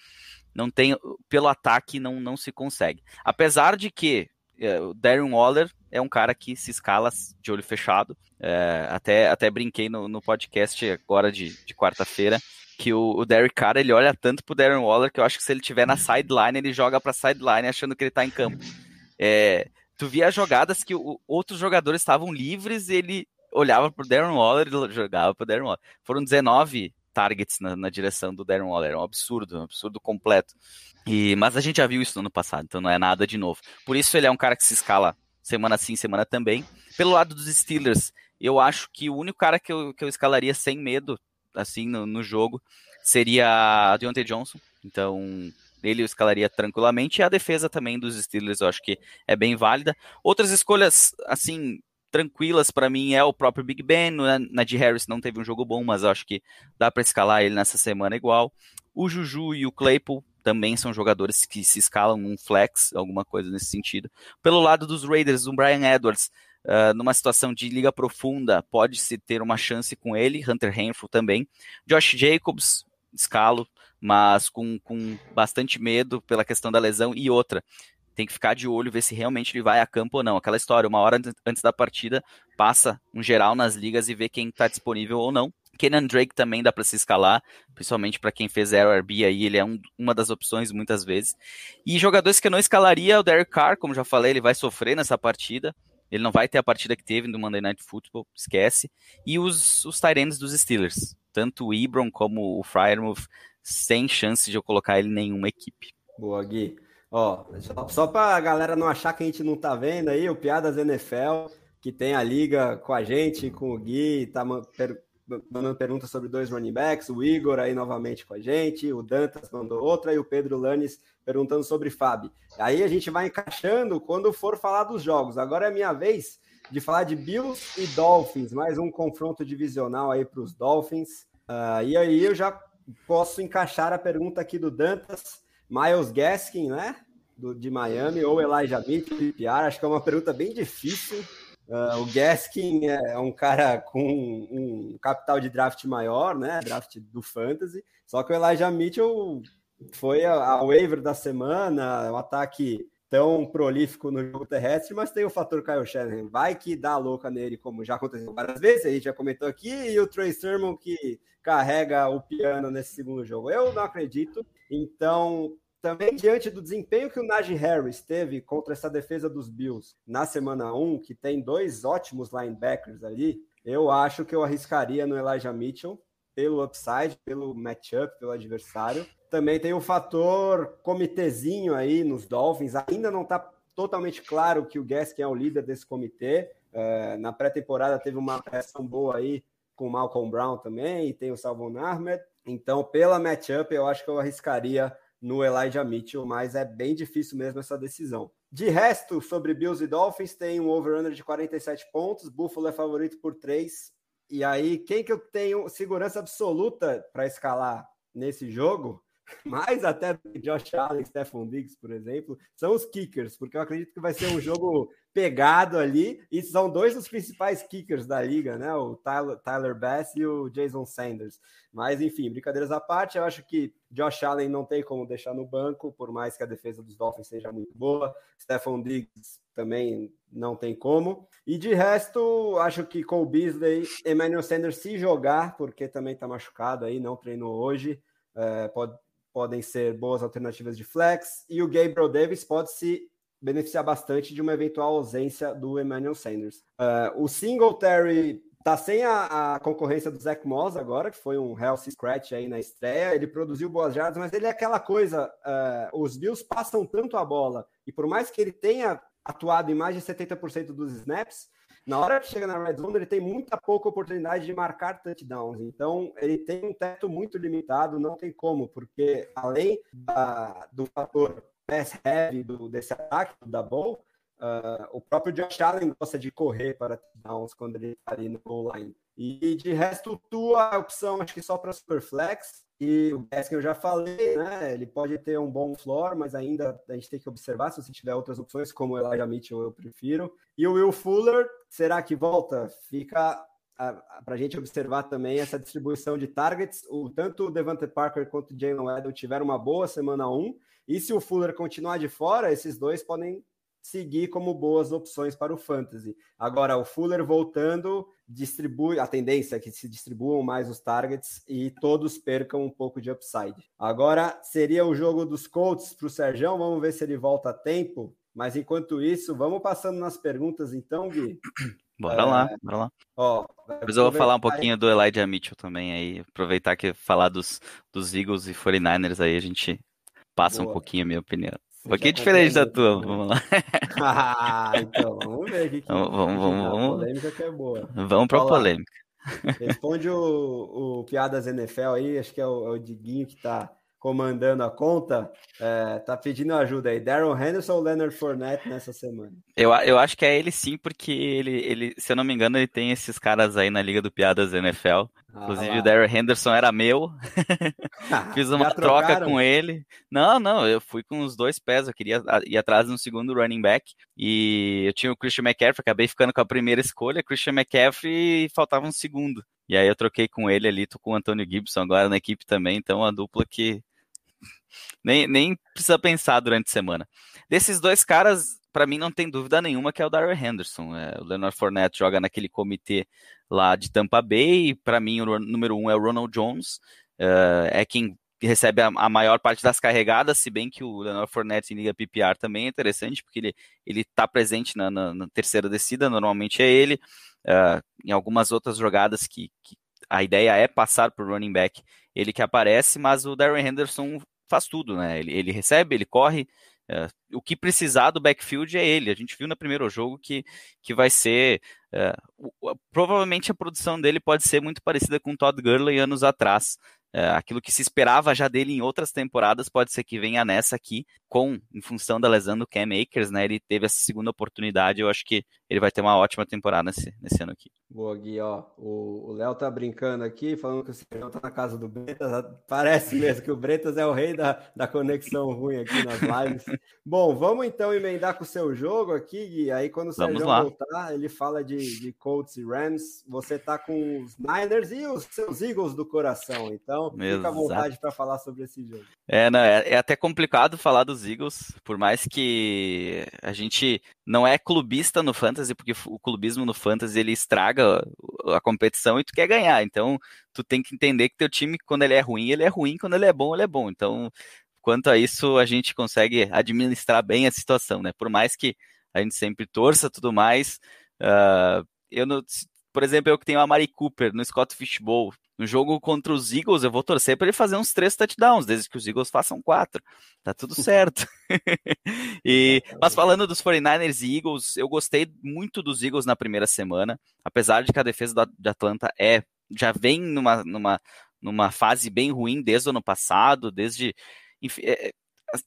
B: não tem pelo ataque não, não se consegue. Apesar de que é, o Darren Waller é um cara que se escala de olho fechado. É, até, até brinquei no, no podcast agora de, de quarta-feira que o, o Derek Carr ele olha tanto pro Darren Waller que eu acho que se ele tiver na sideline ele joga para sideline achando que ele tá em campo. É, tu via jogadas que o, outros jogadores estavam livres e ele olhava pro Darren Waller e jogava pro Darren Waller. Foram 19 targets na, na, direção do Darren Waller. É um absurdo, um absurdo completo. E, mas a gente já viu isso no ano passado, então não é nada de novo. Por isso ele é um cara que se escala semana sim, semana também. Pelo lado dos Steelers, eu acho que o único cara que eu, que eu escalaria sem medo, assim, no, no jogo, seria Deontay Johnson. Então, ele eu escalaria tranquilamente. E a defesa também dos Steelers eu acho que é bem válida. Outras escolhas, assim, tranquilas para mim é o próprio Big Ben. Na de Harris não teve um jogo bom, mas acho que dá para escalar ele nessa semana igual. O Juju e o Claypool também são jogadores que se escalam um flex, alguma coisa nesse sentido. Pelo lado dos Raiders, o Brian Edwards, uh, numa situação de liga profunda, pode-se ter uma chance com ele, Hunter Renfrew também. Josh Jacobs, escalo, mas com, com bastante medo pela questão da lesão. E outra, tem que ficar de olho, ver se realmente ele vai a campo ou não. Aquela história, uma hora antes da partida, passa um geral nas ligas e vê quem está disponível ou não. Kenan Drake também dá para se escalar, principalmente para quem fez RB aí, ele é um, uma das opções muitas vezes. E jogadores que eu não escalaria, o Derek Carr, como já falei, ele vai sofrer nessa partida. Ele não vai ter a partida que teve no Monday Night Football, esquece. E os, os Tyrants dos Steelers, tanto o Ibron como o Fryermuth, sem chance de eu colocar ele em nenhuma equipe.
A: Boa, Gui. Ó, só, só para a galera não achar que a gente não tá vendo aí, o Piadas NFL, que tem a liga com a gente, com o Gui, tá mandando perguntas sobre dois running backs, o Igor aí novamente com a gente, o Dantas mandou outra e o Pedro Lanes perguntando sobre Fábio. Aí a gente vai encaixando quando for falar dos jogos. Agora é minha vez de falar de Bills e Dolphins, mais um confronto divisional aí para os Dolphins. Uh, e aí eu já posso encaixar a pergunta aqui do Dantas, Miles Gaskin, né? Do, de Miami, ou Elijah Mitchell, PPR. Acho que é uma pergunta bem difícil. Uh, o Gaskin é um cara com um capital de draft maior, né? Draft do Fantasy. Só que o Elijah Mitchell foi a, a waiver da semana, um ataque tão prolífico no jogo terrestre, mas tem o fator Kyle Shanahan. Vai que dá louca nele, como já aconteceu várias vezes, a gente já comentou aqui, e o Trey Sermon que carrega o piano nesse segundo jogo. Eu não acredito. Então, também diante do desempenho que o Najee Harris teve contra essa defesa dos Bills na semana 1, que tem dois ótimos linebackers ali, eu acho que eu arriscaria no Elijah Mitchell pelo upside, pelo matchup, pelo adversário. Também tem o fator comitezinho aí nos Dolphins. Ainda não está totalmente claro que o Gaskin é o líder desse comitê. É, na pré-temporada teve uma pressão boa aí com o Malcolm Brown também, e tem o Salvon Ahmed. Então, pela matchup, eu acho que eu arriscaria no Elijah Mitchell, mas é bem difícil mesmo essa decisão. De resto, sobre Bills e Dolphins, tem um over-under de 47 pontos, Buffalo é favorito por 3. E aí, quem que eu tenho segurança absoluta para escalar nesse jogo? Mais até do Josh Allen, Stephon Diggs, por exemplo, são os kickers, porque eu acredito que vai ser um jogo pegado ali, e são dois dos principais kickers da liga, né? O Tyler, Tyler Bass e o Jason Sanders. Mas, enfim, brincadeiras à parte, eu acho que Josh Allen não tem como deixar no banco, por mais que a defesa dos Dolphins seja muito boa. Stephon Diggs também não tem como. E de resto, acho que Cole Beasley, Emmanuel Sanders, se jogar, porque também está machucado aí, não treinou hoje, é, pode, podem ser boas alternativas de flex, e o Gabriel Davis pode se beneficiar bastante de uma eventual ausência do Emmanuel Sanders. Uh, o Singletary tá sem a, a, concorrência do Zach Moss agora, que foi um healthy scratch aí na estreia, ele produziu boas jardas, mas ele é aquela coisa, uh, os Bills passam tanto a bola, e por mais que ele tenha atuado em mais de 70% dos snaps, na hora que chega na red zone, ele tem muita pouca oportunidade de marcar touchdowns. Então, ele tem um teto muito limitado, não tem como, porque além da, do fator pass heavy do, desse ataque, da ball, uh, o próprio Josh Allen gosta de correr para touchdowns quando ele está ali no goal line. E de resto, tua opção, acho que só para Superflex. E o Gaskin eu já falei, né? Ele pode ter um bom floor, mas ainda a gente tem que observar se você tiver outras opções, como o Elijah Mitchell eu prefiro. E o Will Fuller, será que volta? Fica para a gente observar também essa distribuição de targets. O, tanto o Devante Parker quanto o Jalen Waddle tiveram uma boa semana 1. E se o Fuller continuar de fora, esses dois podem seguir como boas opções para o fantasy. Agora, o Fuller voltando, distribui a tendência é que se distribuam mais os targets e todos percam um pouco de upside. Agora, seria o jogo dos Colts para o Serjão, vamos ver se ele volta a tempo. Mas enquanto isso, vamos passando nas perguntas então, Gui.
B: Bora é... lá, bora lá. Ó, Depois eu vou falar um pouquinho do Elijah Mitchell também aí, aproveitar que falar dos, dos Eagles e 49ers aí, a gente passa Boa. um pouquinho a minha opinião. Um pouquinho diferente da tua, vamos lá.
A: ah, então, vamos ver aqui.
B: Vamos, vamos, vamos,
A: vamos. A polêmica que é boa.
B: Vamos para a polêmica.
A: Responde o, o Piadas NFL aí, acho que é o, é o Diguinho que está comandando a conta, é, tá pedindo ajuda aí. Darren Henderson ou Leonard Fournette nessa semana?
B: Eu, eu acho que é ele sim, porque ele, ele, se eu não me engano, ele tem esses caras aí na Liga do Piadas NFL. Ah, Inclusive lá. o Darren Henderson era meu. Fiz uma troca com ele. Não, não, eu fui com os dois pés. Eu queria ir atrás no segundo running back. E eu tinha o Christian McCaffrey, acabei ficando com a primeira escolha. Christian McCaffrey e faltava um segundo. E aí eu troquei com ele ali, tô com o Antônio Gibson agora na equipe também, então a dupla que nem, nem precisa pensar durante a semana. Desses dois caras, para mim não tem dúvida nenhuma que é o Darrell Henderson. É, o Leonard Fournette joga naquele comitê lá de Tampa Bay, para mim o número um é o Ronald Jones, é, é quem recebe a, a, maior parte das carregadas, se bem que o Leonard Fournette em Liga PPR também é interessante, porque ele ele está presente na, na, na, terceira descida, normalmente é ele. Uh, em algumas outras jogadas que, que a ideia é passar para o running back, ele que aparece, mas o Darren Henderson faz tudo, né? Ele, ele recebe, ele corre. Uh, o que precisar do backfield é ele. A gente viu no primeiro jogo que, que vai ser. Uh, provavelmente a produção dele pode ser muito parecida com o Todd Gurley anos atrás. É, aquilo que se esperava já dele em outras temporadas pode ser que venha nessa aqui, com em função da lesão do Cam Akers, né? Ele teve essa segunda oportunidade, eu acho que ele vai ter uma ótima temporada nesse, nesse ano aqui.
A: Boa, Gui, ó. O Léo tá brincando aqui, falando que o Serão tá na casa do Bretas. Parece mesmo que o Bretas é o rei da, da conexão ruim aqui nas lives. Bom, vamos então emendar com o seu jogo aqui, Gui. Aí quando o Sérgio voltar, ele fala de, de Colts e Rams. Você tá com os Niners e os seus Eagles do coração. Então, Exato. fica à vontade para falar sobre esse jogo.
B: É, não, é, é até complicado falar dos Eagles, por mais que a gente não é clubista no Fantasy, porque o clubismo no Fantasy ele estraga a competição e tu quer ganhar. Então, tu tem que entender que teu time, quando ele é ruim, ele é ruim, quando ele é bom, ele é bom. Então, quanto a isso, a gente consegue administrar bem a situação, né? Por mais que a gente sempre torça tudo mais. Uh, eu não, por exemplo, eu que tenho a Mari Cooper no Scott Fishbowl, no jogo contra os Eagles, eu vou torcer para ele fazer uns três touchdowns, desde que os Eagles façam quatro. Tá tudo certo. e, mas falando dos 49ers e Eagles, eu gostei muito dos Eagles na primeira semana, apesar de que a defesa de Atlanta é já vem numa, numa, numa fase bem ruim desde o ano passado, desde. Enfim, é,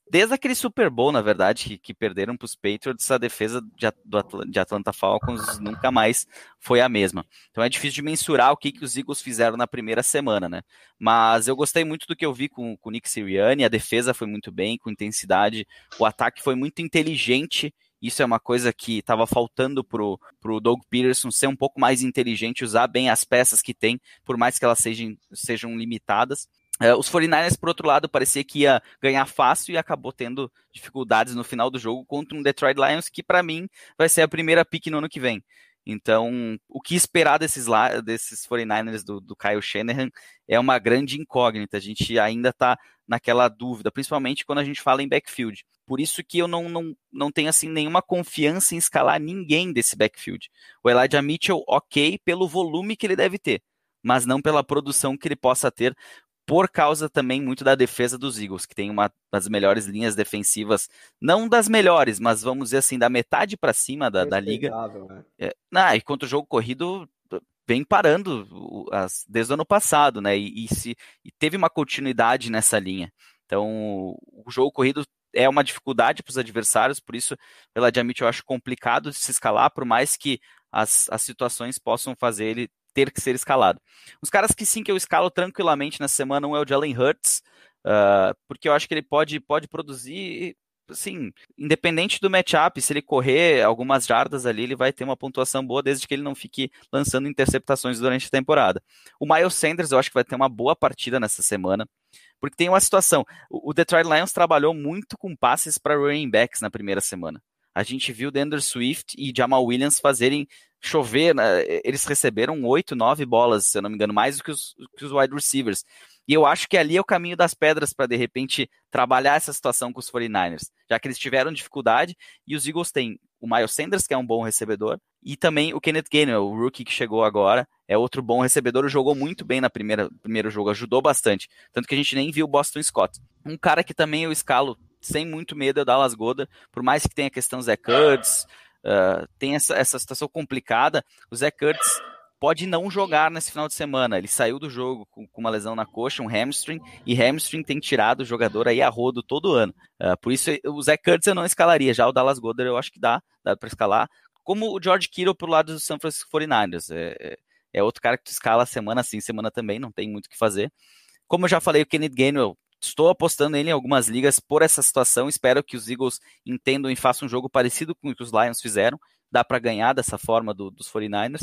B: desde aquele Super Bowl, na verdade, que, que perderam para os Patriots, a defesa de, do, de Atlanta Falcons nunca mais foi a mesma. Então é difícil de mensurar o que, que os Eagles fizeram na primeira semana, né? Mas eu gostei muito do que eu vi com, o Nick Sirianni, a defesa foi muito bem, com intensidade, o ataque foi muito inteligente isso é uma coisa que estava faltando pro, pro Doug Peterson ser um pouco mais inteligente, usar bem as peças que tem, por mais que elas sejam, sejam limitadas. Uh, os 49ers, por outro lado, parecia que ia ganhar fácil e acabou tendo dificuldades no final do jogo contra um Detroit Lions, que para mim vai ser a primeira pick no ano que vem. Então, o que esperar desses, desses 49ers do, do Kyle Shanahan é uma grande incógnita. A gente ainda está naquela dúvida, principalmente quando a gente fala em backfield. Por isso que eu não, não, não tenho assim nenhuma confiança em escalar ninguém desse backfield. O Elijah Mitchell, ok, pelo volume que ele deve ter, mas não pela produção que ele possa ter, por causa também muito da defesa dos Eagles, que tem uma das melhores linhas defensivas, não das melhores, mas vamos dizer assim, da metade para cima da, da liga. Né? É, ah, e contra o jogo corrido vem parando as, desde o ano passado, né? E, e, se, e teve uma continuidade nessa linha. Então, o jogo corrido é uma dificuldade para os adversários, por isso, pela Diamante, eu acho complicado de se escalar, por mais que as, as situações possam fazer ele ter que ser escalado. Os caras que sim que eu escalo tranquilamente nessa semana, um é o Jalen Hurts, uh, porque eu acho que ele pode, pode produzir, assim, independente do matchup, se ele correr algumas jardas ali, ele vai ter uma pontuação boa, desde que ele não fique lançando interceptações durante a temporada. O Miles Sanders, eu acho que vai ter uma boa partida nessa semana. Porque tem uma situação, o Detroit Lions trabalhou muito com passes para running backs na primeira semana. A gente viu Dender Swift e Jamal Williams fazerem chover, né? eles receberam oito, nove bolas, se eu não me engano, mais do que os, que os wide receivers. E eu acho que ali é o caminho das pedras para, de repente, trabalhar essa situação com os 49ers, já que eles tiveram dificuldade e os Eagles têm o Miles Sanders, que é um bom recebedor, e também o Kenneth Gainwell, o rookie que chegou agora, é outro bom recebedor, jogou muito bem na primeira primeiro jogo, ajudou bastante, tanto que a gente nem viu o Boston Scott. Um cara que também eu escalo sem muito medo é o Dallas Goddard, por mais que tenha a questão Zé Kurtz, uh, tem essa, essa situação complicada. O Zé Kurtz pode não jogar nesse final de semana. Ele saiu do jogo com, uma lesão na coxa, um hamstring, e hamstring tem tirado o jogador aí a rodo todo ano. Uh, por isso, o Zé Kurtz eu não escalaria. Já o Dallas Goddard eu acho que dá, dá para escalar. Como o George Kittle pro lado do San Francisco 49ers. É, é, é outro cara que tu escala semana sim, semana também, não tem muito o que fazer. Como eu já falei, o Kenneth Gainwell Estou apostando nele em algumas ligas por essa situação. Espero que os Eagles entendam e façam um jogo parecido com o que os Lions fizeram. Dá para ganhar dessa forma do, dos 49ers.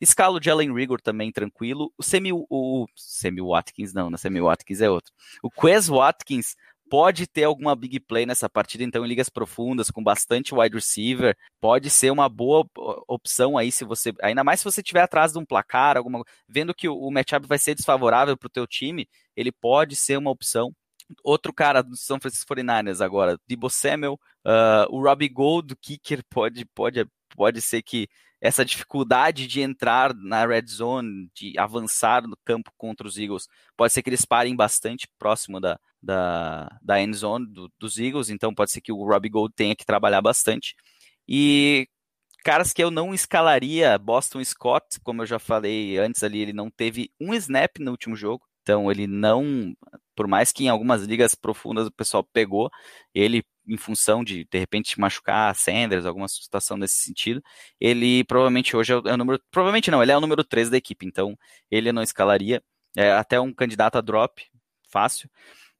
B: Escalo de Allen Rigor também tranquilo. O Semi, o Semi Watkins, não, não é Semi Watkins é outro. O Quez Watkins pode ter alguma big play nessa partida, então em ligas profundas, com bastante wide receiver, pode ser uma boa opção aí se você, ainda mais se você tiver atrás de um placar, alguma, vendo que o, matchup vai ser desfavorável para o teu time, ele pode ser uma opção. Outro cara do São Francisco 49ers agora, Debo Samuel, uh, o Robbie Gold, kicker, pode, pode, pode ser que essa dificuldade de entrar na red zone, de avançar no campo contra os Eagles, pode ser que eles parem bastante próximo da, da, da end zone do, dos Eagles, então pode ser que o Robbie Gold tenha que trabalhar bastante. E caras que eu não escalaria, Boston Scott, como eu já falei antes ali, ele não teve um snap no último jogo, então ele não, por mais que em algumas ligas profundas o pessoal pegou, ele em função de de repente machucar Sanders, alguma situação nesse sentido, ele provavelmente hoje é o, é o número, provavelmente não, ele é o número 3 da equipe, então ele não escalaria, é até um candidato a drop, fácil.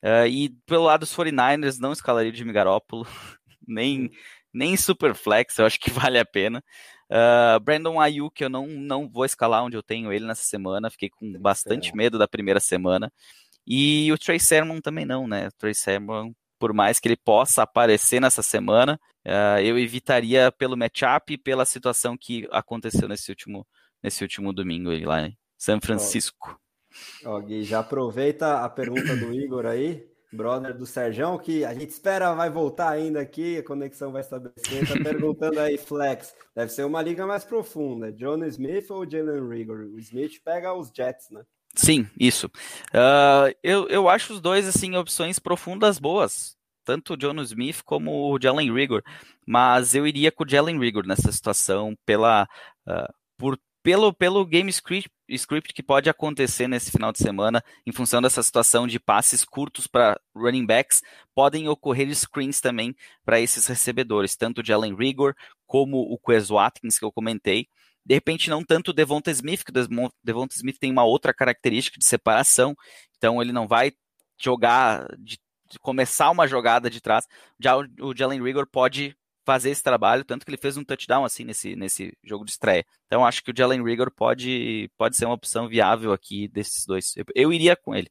B: Uh, e pelo lado dos 49ers, não escalaria de Garoppolo, nem, nem Superflex, eu acho que vale a pena. Uh, Brandon Ayuk, eu não, não vou escalar onde eu tenho ele nessa semana, fiquei com bastante medo da primeira semana. E o Trey Sermon também não, né? O Trey Sermon, por mais que ele possa aparecer nessa semana, uh, eu evitaria pelo matchup e pela situação que aconteceu nesse último, nesse último domingo lá em São Francisco.
A: Ó, Gui, já aproveita a pergunta do Igor aí, brother do Serjão, que a gente espera vai voltar ainda aqui, a conexão vai estabelecer. Tá perguntando aí, Flex, deve ser uma liga mais profunda, John Smith ou Jalen Rigor? O Smith pega os Jets, né?
B: Sim, isso. Uh, eu, eu acho os dois, assim, opções profundas boas. Tanto o John Smith como o Jalen Rigor. Mas eu iria com o Jalen Rigor nessa situação, pela, uh, por, pelo, pelo game script, script que pode acontecer nesse final de semana, em função dessa situação de passes curtos para running backs, podem ocorrer screens também para esses recebedores, tanto o Jalen Rigor como o Quez Watkins, que eu comentei. De repente, não tanto o Devonta Smith, que o Devonta Smith tem uma outra característica de separação, então ele não vai jogar, de, de começar uma jogada de trás. Já o, o Jalen Rigor pode fazer esse trabalho, tanto que ele fez um touchdown assim nesse, nesse jogo de estreia. Então acho que o Jalen Rigor pode, pode ser uma opção viável aqui desses dois. Eu, eu iria com ele.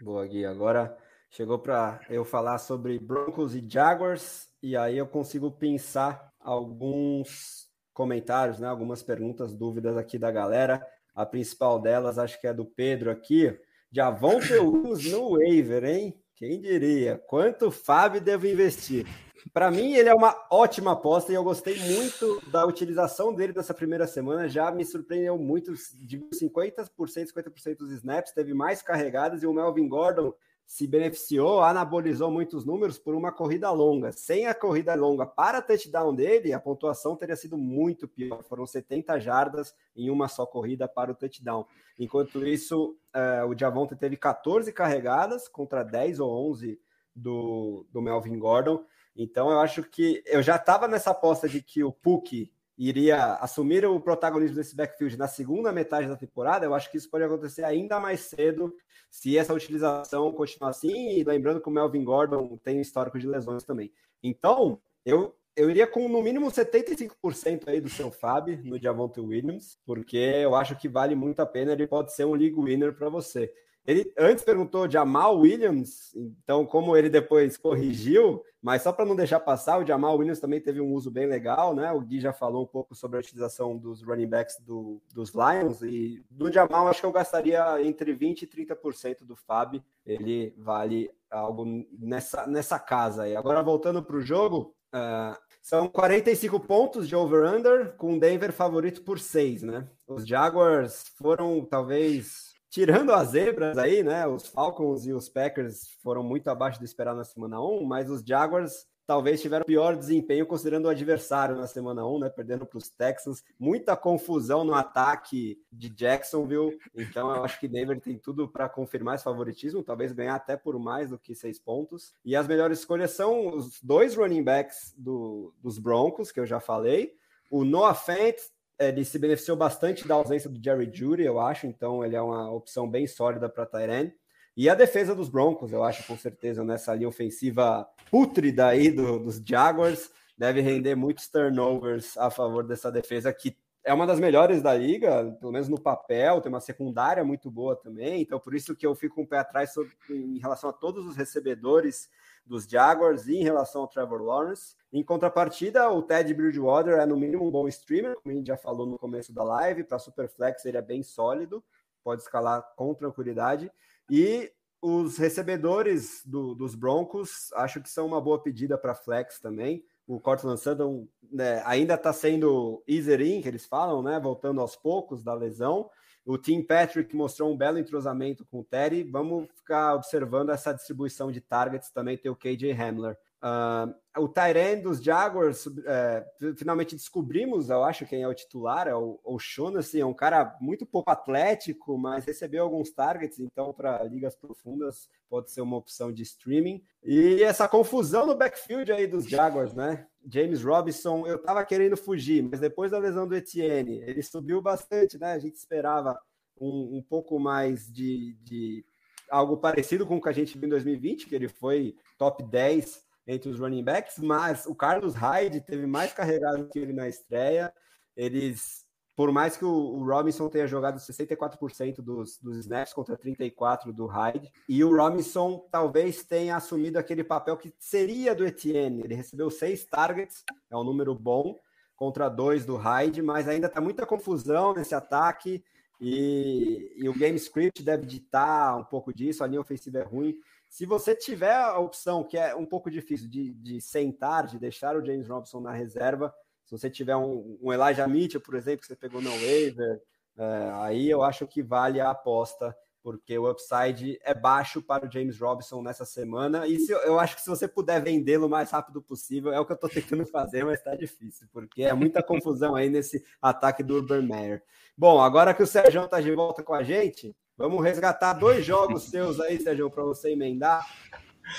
A: Boa, Gui. Agora chegou para eu falar sobre Broncos e Jaguars, e aí eu consigo pensar alguns comentários, né? Algumas perguntas, dúvidas aqui da galera. A principal delas, acho que é do Pedro aqui. Já vão ter uns no waiver, hein? Quem diria? Quanto Fábio deve investir? Para mim, ele é uma ótima aposta e eu gostei muito da utilização dele nessa primeira semana. Já me surpreendeu muito de 50%, 50% dos snaps, teve mais carregadas e o Melvin Gordon se beneficiou, anabolizou muitos números por uma corrida longa. Sem a corrida longa para touchdown dele, a pontuação teria sido muito pior. Foram 70 jardas em uma só corrida para o touchdown. Enquanto isso, uh, o Javonte teve 14 carregadas contra 10 ou 11 do, do Melvin Gordon. Então eu acho que eu já estava nessa aposta de que o Puck iria assumir o protagonismo desse backfield na segunda metade da temporada, eu acho que isso pode acontecer ainda mais cedo se essa utilização continuar assim, e lembrando que o Melvin Gordon tem histórico de lesões também. Então, eu, eu iria com no mínimo 75% aí do seu Fab no Javonte Williams, porque eu acho que vale muito a pena, ele pode ser um league winner para você. Ele antes perguntou Jamal Williams, então como ele depois corrigiu, mas só para não deixar passar, o Jamal Williams também teve um uso bem legal, né? O Gui já falou um pouco sobre a utilização dos running backs do, dos Lions e do Jamal acho que eu gastaria entre 20 e 30% do Fab. Ele vale algo nessa, nessa casa aí. Agora voltando para o jogo, uh, são 45 pontos de over-under, com Denver favorito por 6, né? Os Jaguars foram talvez tirando as zebras aí, né? Os Falcons e os Packers foram muito abaixo do esperado na semana 1, mas os Jaguars talvez tiveram pior desempenho considerando o adversário na semana 1, né? Perdendo para os Texans. Muita confusão no ataque de Jacksonville. Então eu acho que Denver tem tudo para confirmar esse favoritismo, talvez ganhar até por mais do que seis pontos. E as melhores escolhas são os dois running backs do, dos Broncos, que eu já falei. O Noah Fant ele se beneficiou bastante da ausência do Jerry Judy, eu acho, então ele é uma opção bem sólida para Tyrene. E a defesa dos Broncos, eu acho, com certeza, nessa linha ofensiva pútrida aí do, dos Jaguars, deve render muitos turnovers a favor dessa defesa, que é uma das melhores da liga, pelo menos no papel, tem uma secundária muito boa também, então por isso que eu fico um pé atrás sobre, em relação a todos os recebedores dos Jaguars em relação ao Trevor Lawrence. Em contrapartida, o Ted Bridgewater é no mínimo um bom streamer, como a gente já falou no começo da live. Para Superflex ele é bem sólido, pode escalar com tranquilidade. E os recebedores do, dos Broncos acho que são uma boa pedida para flex também. O Cortland Sutton né, ainda está sendo easer in, que eles falam, né? Voltando aos poucos da lesão. O Tim Patrick mostrou um belo entrosamento com o Terry. Vamos ficar observando essa distribuição de targets também. Tem o KJ Hamler. Uh, o Tyrene dos Jaguars, é, finalmente descobrimos, eu acho, quem é o titular, é o, o Shaughnessy, é um cara muito pouco atlético, mas recebeu alguns targets, então para ligas profundas pode ser uma opção de streaming. E essa confusão no backfield aí dos Jaguars, né? James Robinson, eu tava querendo fugir, mas depois da lesão do Etienne, ele subiu bastante, né? A gente esperava um, um pouco mais de, de algo parecido com o que a gente viu em 2020, que ele foi top 10 entre os running backs, mas o Carlos Hyde teve mais carregado que ele na estreia. Eles, por mais que o, Robinson tenha jogado 64% dos, dos snaps contra 34% do Hyde, e o Robinson talvez tenha assumido aquele papel que seria do Etienne. Ele recebeu seis targets, é um número bom, contra dois do Hyde, mas ainda está muita confusão nesse ataque. E, e, o game script deve ditar um pouco disso, a linha ofensiva é ruim. Se você tiver a opção, que é um pouco difícil, de, de sentar, de deixar o James Robinson na reserva, se você tiver um, um Elijah Mitchell, por exemplo, que você pegou no waiver, é, aí eu acho que vale a aposta, porque o upside é baixo para o James Robinson nessa semana. E se, eu acho que se você puder vendê-lo o mais rápido possível, é o que eu estou tentando fazer, mas está difícil, porque é muita confusão aí nesse ataque do Urban Meyer. Bom, agora que o Sérgio está de volta com a gente, Vamos resgatar dois jogos seus aí, Sérgio, para você emendar.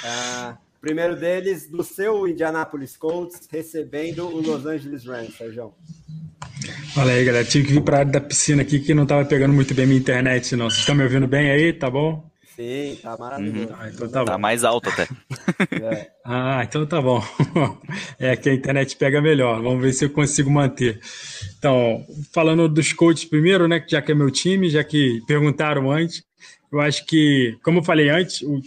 A: Uh, primeiro deles, do seu Indianapolis Colts, recebendo o Los Angeles Rams, Sérgio.
C: Fala aí, galera. Tive que vir para a área da piscina aqui que não estava pegando muito bem minha internet, não. Vocês estão me ouvindo bem aí? Tá bom?
A: Sim, tá maravilhoso. Uhum.
B: Ah, então tá, tá mais alto até.
C: É. Ah, então tá bom. É que a internet pega melhor. Vamos ver se eu consigo manter. Então, falando dos coaches primeiro, né? Já que é meu time, já que perguntaram antes, eu acho que, como eu falei antes, o,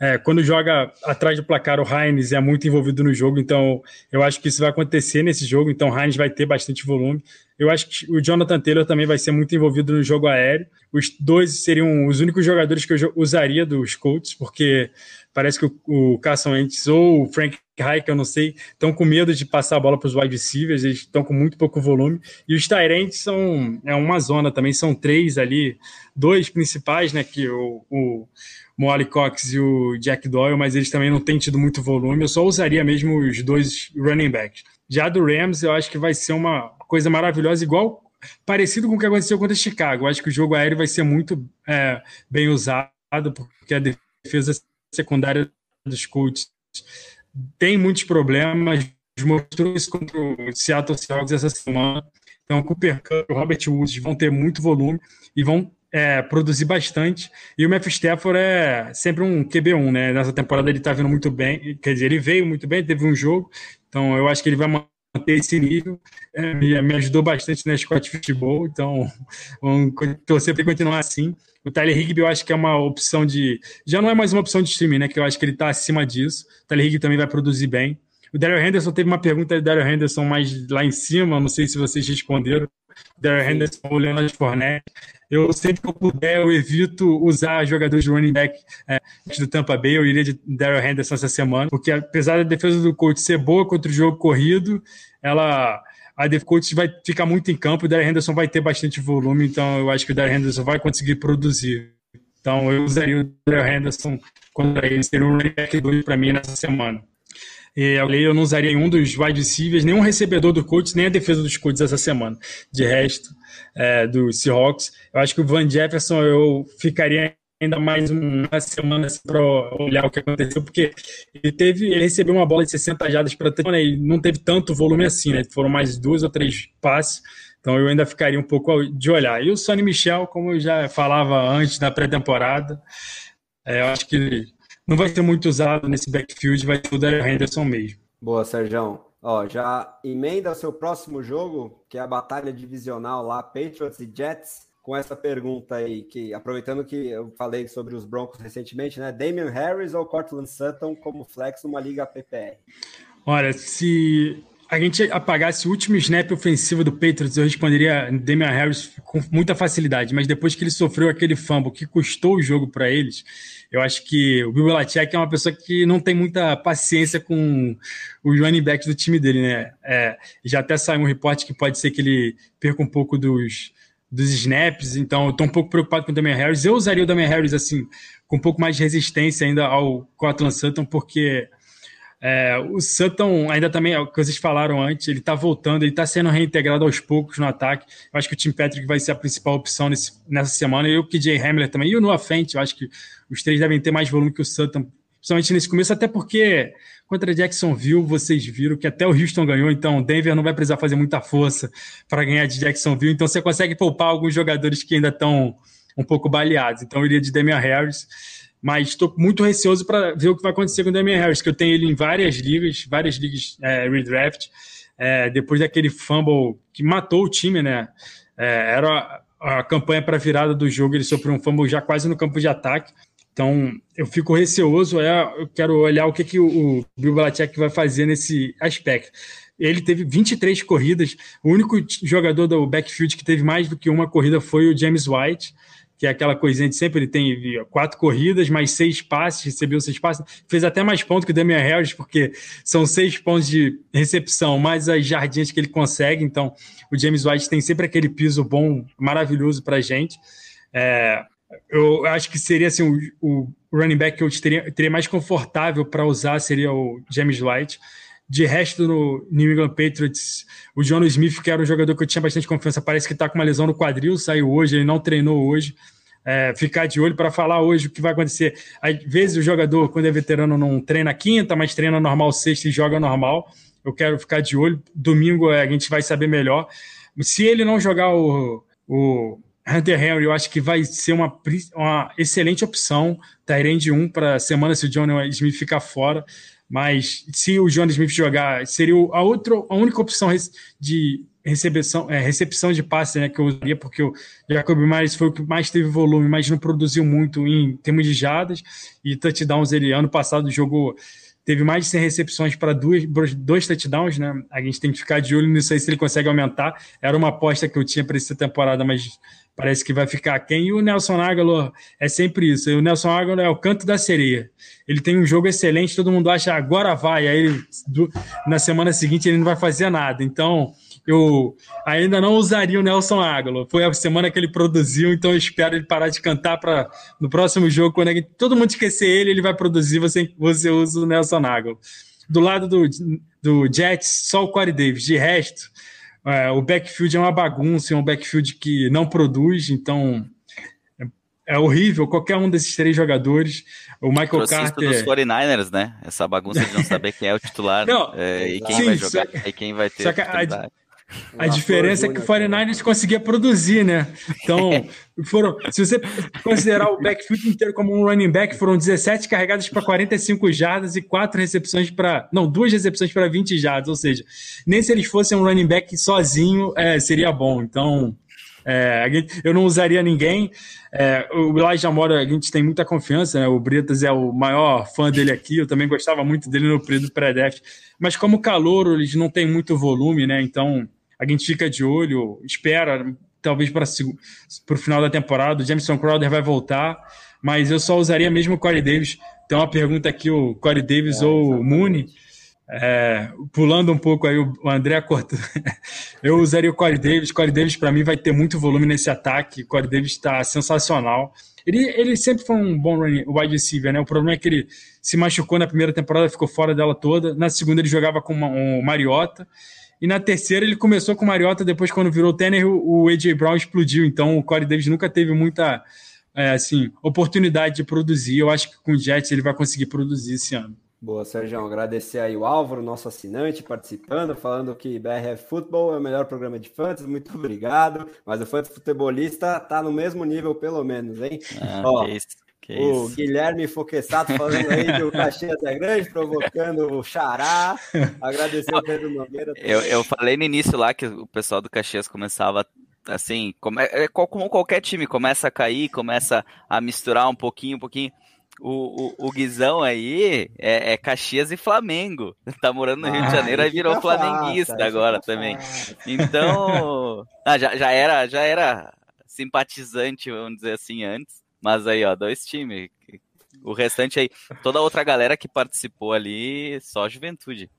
C: é, quando joga atrás do placar, o Heinz é muito envolvido no jogo, então eu acho que isso vai acontecer nesse jogo, então o Heinz vai ter bastante volume. Eu acho que o Jonathan Taylor também vai ser muito envolvido no jogo aéreo. Os dois seriam os únicos jogadores que eu usaria dos Colts, porque parece que o, Carson Wentz ou o Frank Reich, eu não sei, estão com medo de passar a bola para os wide receivers, eles estão com muito pouco volume. E os Tyrants são é uma zona também, são três ali, dois principais, né, que o, o Molly Cox e o Jack Doyle, mas eles também não têm tido muito volume. Eu só usaria mesmo os dois running backs. Já do Rams, eu acho que vai ser uma coisa maravilhosa, igual parecido com o que aconteceu contra Chicago. Eu acho que o jogo aéreo vai ser muito é, bem usado, porque a defesa secundária dos Colts tem muitos problemas. Mostrou isso contra o Seattle Seahawks essa semana. Então, Cooper Cup o Robert Woods vão ter muito volume e vão é, produzir bastante. E o Matthew Stafford é sempre um QB1, né? Nessa temporada ele tá vindo muito bem, quer dizer, ele veio muito bem, teve um jogo, então eu acho que ele vai manter esse nível. É, me, ajudou bastante na Scott Futebol, então vamos torcer para continuar assim. O Tyler Higby eu acho que é uma opção de. Já não é mais uma opção de streaming, né? Que eu acho que ele está acima disso. O Tyler Higby também vai produzir bem. O Daryl Henderson teve uma pergunta do Daryl Henderson mais lá em cima, não sei se vocês responderam. Daryl Henderson ou Leonard Fournette. Eu sempre que eu puder, eu evito usar jogadores de running back é, do Tampa Bay. Eu iria de Daryl Henderson essa semana, porque apesar da defesa do coach ser boa contra o jogo corrido, ela a coach vai ficar muito em campo. O Daryl Henderson vai ter bastante volume, então eu acho que o Daryl Henderson vai conseguir produzir. Então eu usaria o Daryl Henderson contra ele, seria um running back 2 para mim nessa semana. E eu não usaria nenhum dos wide receivers, nenhum recebedor do Colts, nem a defesa dos Colts essa semana. De resto, é, do Seahawks, eu acho que o Van Jefferson eu ficaria ainda mais uma semana assim, para olhar o que aconteceu, porque ele teve, ele recebeu uma bola de 60 jardas para né, e não teve tanto volume assim, né? Foram mais duas ou três passes. Então eu ainda ficaria um pouco de olhar. E o Sonny Michel, como eu já falava antes da pré-temporada, é, eu acho que não vai ser muito usado nesse backfield, vai ser o Henderson mesmo.
A: Boa, Sérgio. Ó, já emenda seu próximo jogo, que é a batalha divisional lá, Patriots e Jets. com essa pergunta aí, que aproveitando que eu falei sobre os Broncos recentemente, né? Damian Harris ou Cortland Sutton como flex numa liga PPR?
C: Olha, se a gente apagasse o último snap ofensivo do Patriots, eu responderia Damian Harris com muita facilidade, mas depois que ele sofreu aquele fumble que custou o jogo para eles, eu acho que o Bill Belichick é uma pessoa que não tem muita paciência com os running backs do time dele, né? É, já até saiu um reporte que pode ser que ele perca um pouco dos, dos snaps, então eu tô um pouco preocupado com o Damian Harris. Eu usaria o Damian Harris, assim, com um pouco mais de resistência ainda ao Cortland Sutton, porque é, o Sutton, ainda também, é o que vocês falaram antes, ele está voltando, ele está sendo reintegrado aos poucos no ataque. Eu acho que o Tim Patrick vai ser a principal opção nesse, nessa semana. E o KJ Hamler também. E o Noah Fent, eu acho que os três devem ter mais volume que o Sutton, principalmente nesse começo, até porque contra Jacksonville vocês viram que até o Houston ganhou, então Denver não vai precisar fazer muita força para ganhar de Jacksonville. Então você consegue poupar alguns jogadores que ainda estão um pouco baleados. Então eu iria de Damian Harris mas estou muito receoso para ver o que vai acontecer com o Damian Harris, que eu tenho ele em várias ligas, várias ligas é, redraft, é, depois daquele fumble que matou o time, né? É, era a, a campanha para virada do jogo, ele sofreu um fumble já quase no campo de ataque. Então, eu fico receoso, é, eu quero olhar o que, que o, o Bill Belichick vai fazer nesse aspecto. Ele teve 23 corridas, o único jogador do backfield que teve mais do que uma corrida foi o James White, que é aquela coisinha de sempre, ele tem quatro corridas, mais seis passes, recebeu seis passes, fez até mais pontos que o Damian Harris, porque são seis pontos de recepção, mais as jardinhas que ele consegue, então o James White tem sempre aquele piso bom, maravilhoso para a gente. É, eu acho que seria assim, o, o running back que eu teria, teria mais confortável para usar seria o James White. De resto, no New England Patriots, o John Smith, que era um jogador que eu tinha bastante confiança, parece que está com uma lesão no quadril, saiu hoje, ele não treinou hoje. É, ficar de olho para falar hoje o que vai acontecer. Às vezes o jogador, quando é veterano, não treina quinta, mas treina normal sexta e joga normal. Eu quero ficar de olho. Domingo é, a gente vai saber melhor. Se ele não jogar o, o Hunter Henry, eu acho que vai ser uma, uma excelente opção. Tyrande 1 para semana se o John Smith ficar fora. Mas se o Johnny Smith jogar, seria a, outra, a única opção de recepção, é, recepção de passe né, que eu usaria, porque o Jacob Myers foi o que mais teve volume, mas não produziu muito em termos de jadas e touchdowns. Ele, ano passado, jogou teve mais de 100 recepções para dois, touchdowns, né? A gente tem que ficar de olho nisso aí se ele consegue aumentar. Era uma aposta que eu tinha para essa temporada, mas parece que vai ficar quem. E o Nelson Aguilar é sempre isso. O Nelson Aguilar é o canto da sereia. Ele tem um jogo excelente, todo mundo acha agora vai, aí na semana seguinte ele não vai fazer nada. Então, eu ainda não usaria o Nelson Aguilar. Foi a semana que ele produziu, então eu espero ele parar de cantar para no próximo jogo, quando todo mundo esquecer ele, ele vai produzir, você, você usa o Nelson Aguilar. Do lado do, do Jets, só o Corey Davis. De resto, é, o backfield é uma bagunça, é um backfield que não produz, então é, é horrível qualquer um desses três jogadores. O Michael Carter.
B: dos 49ers, né? Essa bagunça de não saber quem é o titular não, é, e quem sim, vai jogar só, e quem vai ter. Só que a,
C: a diferença é que o 49ers conseguia produzir, né? Então, foram, se você considerar o backfield inteiro como um running back, foram 17 carregadas para 45 jardas e quatro recepções para. Não, duas recepções para 20 jardas, ou seja, nem se eles fossem um running back sozinho é, seria bom. Então, é, eu não usaria ninguém. É, o Elijah Mora, a gente tem muita confiança, né? O Bretas é o maior fã dele aqui. Eu também gostava muito dele no período pré-draft. Mas como calor, eles não têm muito volume, né? Então a gente fica de olho, espera, talvez para o final da temporada. O Jameson Crowder vai voltar, mas eu só usaria mesmo o Corey Davis. Tem uma pergunta aqui: o Corey Davis é, ou o Mooney? É, pulando um pouco aí, o André cortou. eu usaria o Corey Davis. Corey Davis, para mim, vai ter muito volume nesse ataque. O Corey Davis está sensacional. Ele, ele sempre foi um bom running, wide receiver, né? O problema é que ele se machucou na primeira temporada, ficou fora dela toda. Na segunda, ele jogava com uma, um Mariota. E na terceira ele começou com o Mariota, depois quando virou o Tanner, o AJ Brown explodiu. Então o Corey Davis nunca teve muita é, assim, oportunidade de produzir. Eu acho que com o Jets ele vai conseguir produzir esse ano.
A: Boa, Sérgio. Agradecer aí o Álvaro, nosso assinante, participando, falando que BRF Futebol é o melhor programa de fantasy. Muito obrigado. Mas o fantasy futebolista tá no mesmo nível, pelo menos, hein? Ah, Ó, que isso. Que o isso. Guilherme Foquessato falando aí que o Caxias é grande, provocando o Xará. Agradecer o Pedro Nogueira.
B: Eu, eu falei no início lá que o pessoal do Caxias começava assim, como, é, como qualquer time, começa a cair, começa a misturar um pouquinho, um pouquinho. O, o, o Guizão aí é, é, Caxias e Flamengo. Tá morando no Rio de Janeiro, aí virou flamenguista fácil, agora também. Fácil. Então, ah, já, já, era, já era simpatizante, vamos dizer assim, antes. Mas aí, ó, dois times. O restante aí, toda a outra galera que participou ali, só juventude.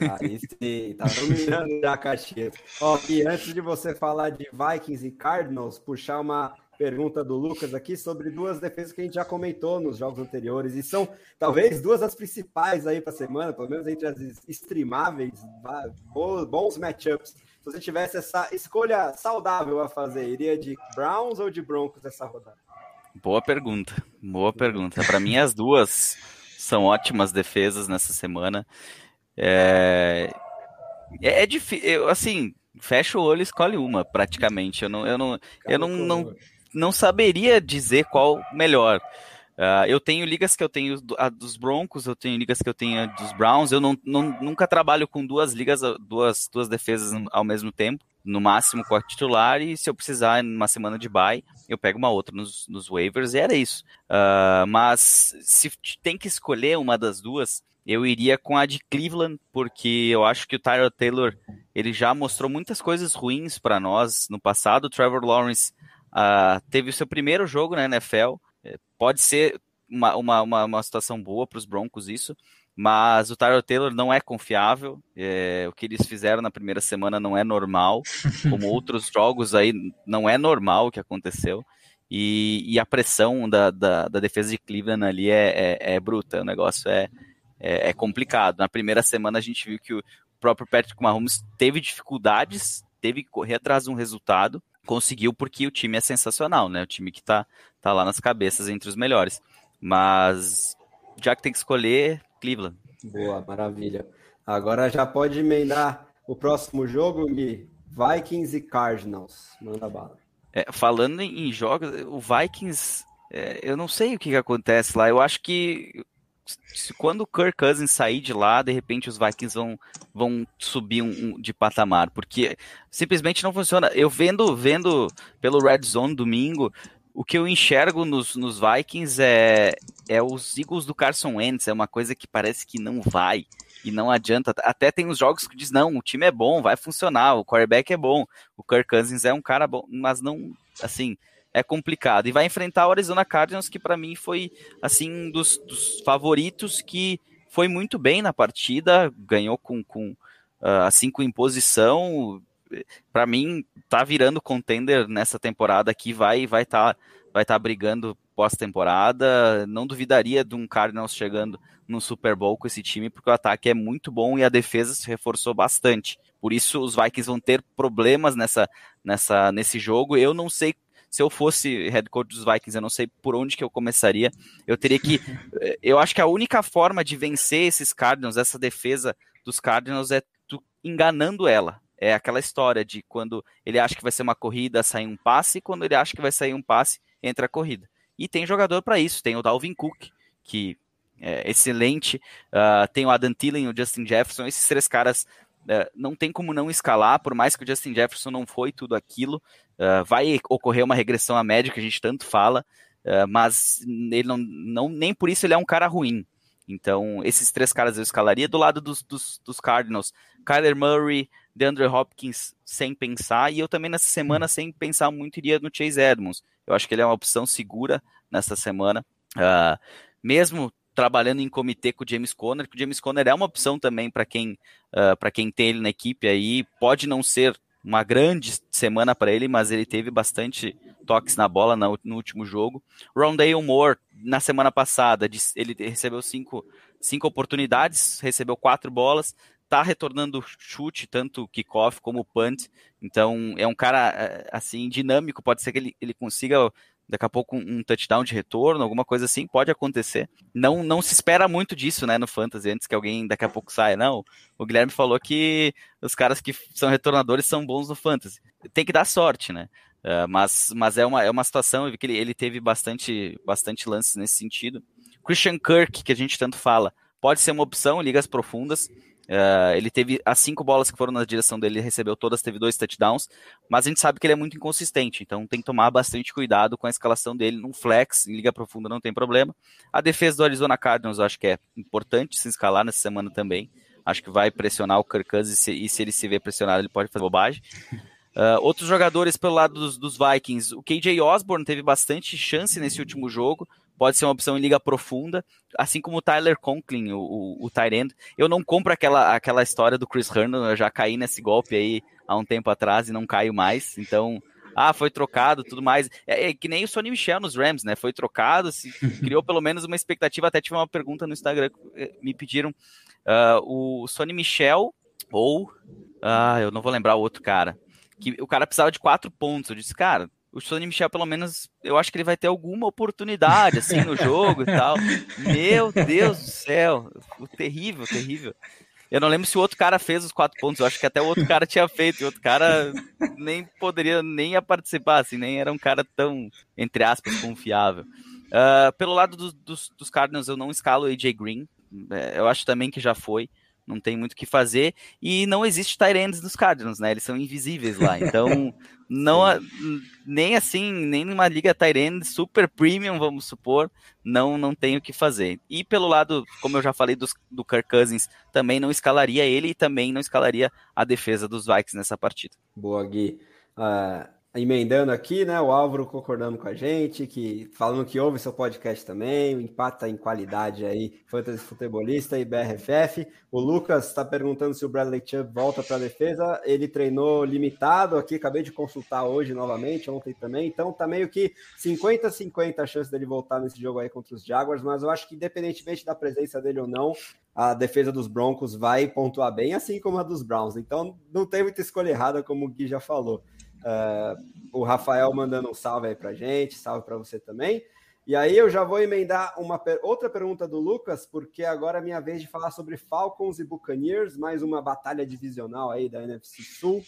A: Aí sim, tá dominando já Caxias. Ó, e antes de você falar de Vikings e Cardinals, puxar uma pergunta do Lucas aqui sobre duas defesas que a gente já comentou nos jogos anteriores e são talvez duas das principais aí para a semana, pelo menos entre as streamáveis, bons matchups. Se você tivesse essa escolha saudável a fazer, iria de Browns ou de Broncos essa rodada?
B: Boa pergunta, boa pergunta. Para mim as duas são ótimas defesas nessa semana. É, é, é difícil, assim, fecha o olho e escolhe uma, praticamente. Eu não, eu não, eu não, não, não saberia dizer qual melhor. Uh, eu tenho ligas que eu tenho a dos Broncos, eu tenho ligas que eu tenho a dos Browns. Eu não, não, nunca trabalho com duas ligas, duas, duas defesas ao mesmo tempo, no máximo com a titular. E se eu precisar, numa semana de bye, eu pego uma outra nos, nos waivers e era isso. Uh, mas se tem que escolher uma das duas, eu iria com a de Cleveland, porque eu acho que o Tyler Taylor ele já mostrou muitas coisas ruins para nós no passado. O Trevor Lawrence uh, teve o seu primeiro jogo na NFL. É, pode ser uma, uma, uma, uma situação boa para os Broncos isso, mas o Tyler Taylor não é confiável. É, o que eles fizeram na primeira semana não é normal, como outros jogos aí não é normal o que aconteceu. E, e a pressão da, da, da, defesa de Cleveland ali é, é, é bruta. O negócio é, é, é, complicado. Na primeira semana a gente viu que o próprio Patrick Mahomes teve dificuldades, teve que correr atrás de um resultado, conseguiu porque o time é sensacional, né? O time que tá, tá lá nas cabeças entre os melhores. Mas já que tem que escolher, Cleveland.
A: Boa, maravilha. Agora já pode emendar o próximo jogo, Gui. Vikings e Cardinals. Manda bala.
B: É, falando em jogos, o Vikings, é, eu não sei o que, que acontece lá. Eu acho que se quando o Kirk Cousins sair de lá, de repente os Vikings vão, vão subir um, um, de patamar, porque simplesmente não funciona. Eu vendo, vendo pelo Red Zone domingo, o que eu enxergo nos, nos Vikings é, é os Eagles do Carson Wentz, é uma coisa que parece que não vai e não adianta. Até tem os jogos que diz não, o time é bom, vai funcionar, o quarterback é bom, o Kirk Cousins é um cara bom, mas não, assim, é complicado. E vai enfrentar o Arizona Cardinals, que para mim foi assim um dos, dos, favoritos que foi muito bem na partida, ganhou com, com uh, assim com imposição. Para mim tá virando contender nessa temporada aqui, vai vai estar tá, vai tá brigando pós-temporada. Não duvidaria de um Cardinals chegando no Super Bowl com esse time, porque o ataque é muito bom e a defesa se reforçou bastante. Por isso os Vikings vão ter problemas nessa, nessa nesse jogo. Eu não sei se eu fosse head coach dos Vikings, eu não sei por onde que eu começaria. Eu teria que. Eh, eu acho que a única forma de vencer esses Cardinals, essa defesa dos Cardinals, é tu enganando ela. É aquela história de quando ele acha que vai ser uma corrida, sai um passe, e quando ele acha que vai sair um passe, entra a corrida. E tem jogador para isso, tem o Dalvin Cook, que é excelente, uh, tem o Adam Thielen o Justin Jefferson, esses três caras uh, não tem como não escalar, por mais que o Justin Jefferson não foi tudo aquilo, Uh, vai ocorrer uma regressão à média que a gente tanto fala, uh, mas ele não, não, nem por isso ele é um cara ruim. Então, esses três caras eu escalaria do lado dos, dos, dos Cardinals. Kyler Murray, DeAndre Hopkins sem pensar, e eu também nessa semana, hum. sem pensar muito, iria no Chase Edmonds. Eu acho que ele é uma opção segura nessa semana. Uh, mesmo trabalhando em comitê com o James Conner, que o James Conner é uma opção também para quem, uh, quem tem ele na equipe aí. Pode não ser uma grande semana para ele, mas ele teve bastante toques na bola no, no último jogo. Rondale Moore, na semana passada, ele recebeu cinco, cinco oportunidades, recebeu quatro bolas, tá retornando chute, tanto kickoff como punt, então é um cara é, assim dinâmico, pode ser que ele, ele consiga daqui a pouco um, touchdown de retorno, alguma coisa assim, pode acontecer. Não não se espera muito disso, né, no fantasy, antes que alguém daqui a pouco saia. Não, o Guilherme falou que os caras que são retornadores são bons no fantasy. Tem que dar sorte, né? Uh, mas, mas é uma, é uma situação que ele, ele teve bastante, bastante lances nesse sentido. Christian Kirk, que a gente tanto fala, pode ser uma opção ligas profundas. Uh, ele teve as cinco bolas que foram na direção dele, ele recebeu todas, teve dois touchdowns, mas a gente sabe que ele é muito inconsistente, então tem que tomar bastante cuidado com a escalação dele num flex, em liga profunda não tem problema. A defesa do Arizona Cardinals eu acho que é importante se escalar nessa semana também. Acho que vai pressionar o Kirk e se, e se ele se vê pressionado, ele pode fazer bobagem. Uh, outros jogadores pelo lado dos, dos, Vikings, o KJ Osborne teve bastante chance nesse último jogo, pode ser uma opção em liga profunda, assim como o Tyler Conklin, o, o, o Tyrend. Eu não compro aquela, aquela história do Chris Herndon, eu já caí nesse golpe aí há um tempo atrás e não caio mais, então ah, foi trocado, tudo mais. É, é, que nem o Sonny Michel nos Rams, né? Foi trocado, se criou pelo menos uma expectativa. Até tive uma pergunta no Instagram, eh, me pediram uh, o Sonny Michel ou. Ah, eu não vou lembrar o outro cara. Que o cara precisava de quatro pontos. Eu disse, cara, o Sonny Michel, pelo menos, eu acho que ele vai ter alguma oportunidade, assim, no jogo e tal. Meu Deus do céu, terrível, terrível. Eu não lembro se o outro cara fez os quatro pontos, eu acho que até o outro cara tinha feito, e o outro cara nem poderia, nem ia participar, assim, nem era um cara tão, entre aspas, confiável. Uh, pelo lado do, dos, dos Cardinals, eu não escalo o AJ Green, é, eu acho também que já foi não tem muito o que fazer. E não existe Tyrands dos Cardinals, né? Eles são invisíveis lá. Então, não nem assim, nem numa liga Tyrand super premium, vamos supor, não não tem o que fazer. E pelo lado, como eu já falei dos, do Kirk Cousins, também não escalaria ele e também não escalaria a defesa dos Vikings nessa partida.
A: Boa, Gui. Uh, emendando aqui, né? O Álvaro concordando com a gente, que falando que ouve seu podcast também, o empata em qualidade aí, fantasy futebolista e BRFF. O Lucas está perguntando se o Bradley Chubb volta para a defesa. Ele treinou limitado aqui, acabei de consultar hoje novamente, ontem também. Então tá meio que 50-50 a chance dele voltar nesse jogo aí contra os Jaguars, mas eu acho que independentemente da presença dele ou não, a defesa dos Broncos vai pontuar bem, assim como a dos Browns. Então não tem muita escolha errada, como o Gui já falou. Uh, o Rafael mandando um salve aí pra gente, salve para você também. E aí eu já vou emendar uma outra pergunta do Lucas, porque agora é minha vez de falar sobre Falcons e Buccaneers, mais uma batalha divisional aí da NFC Sul,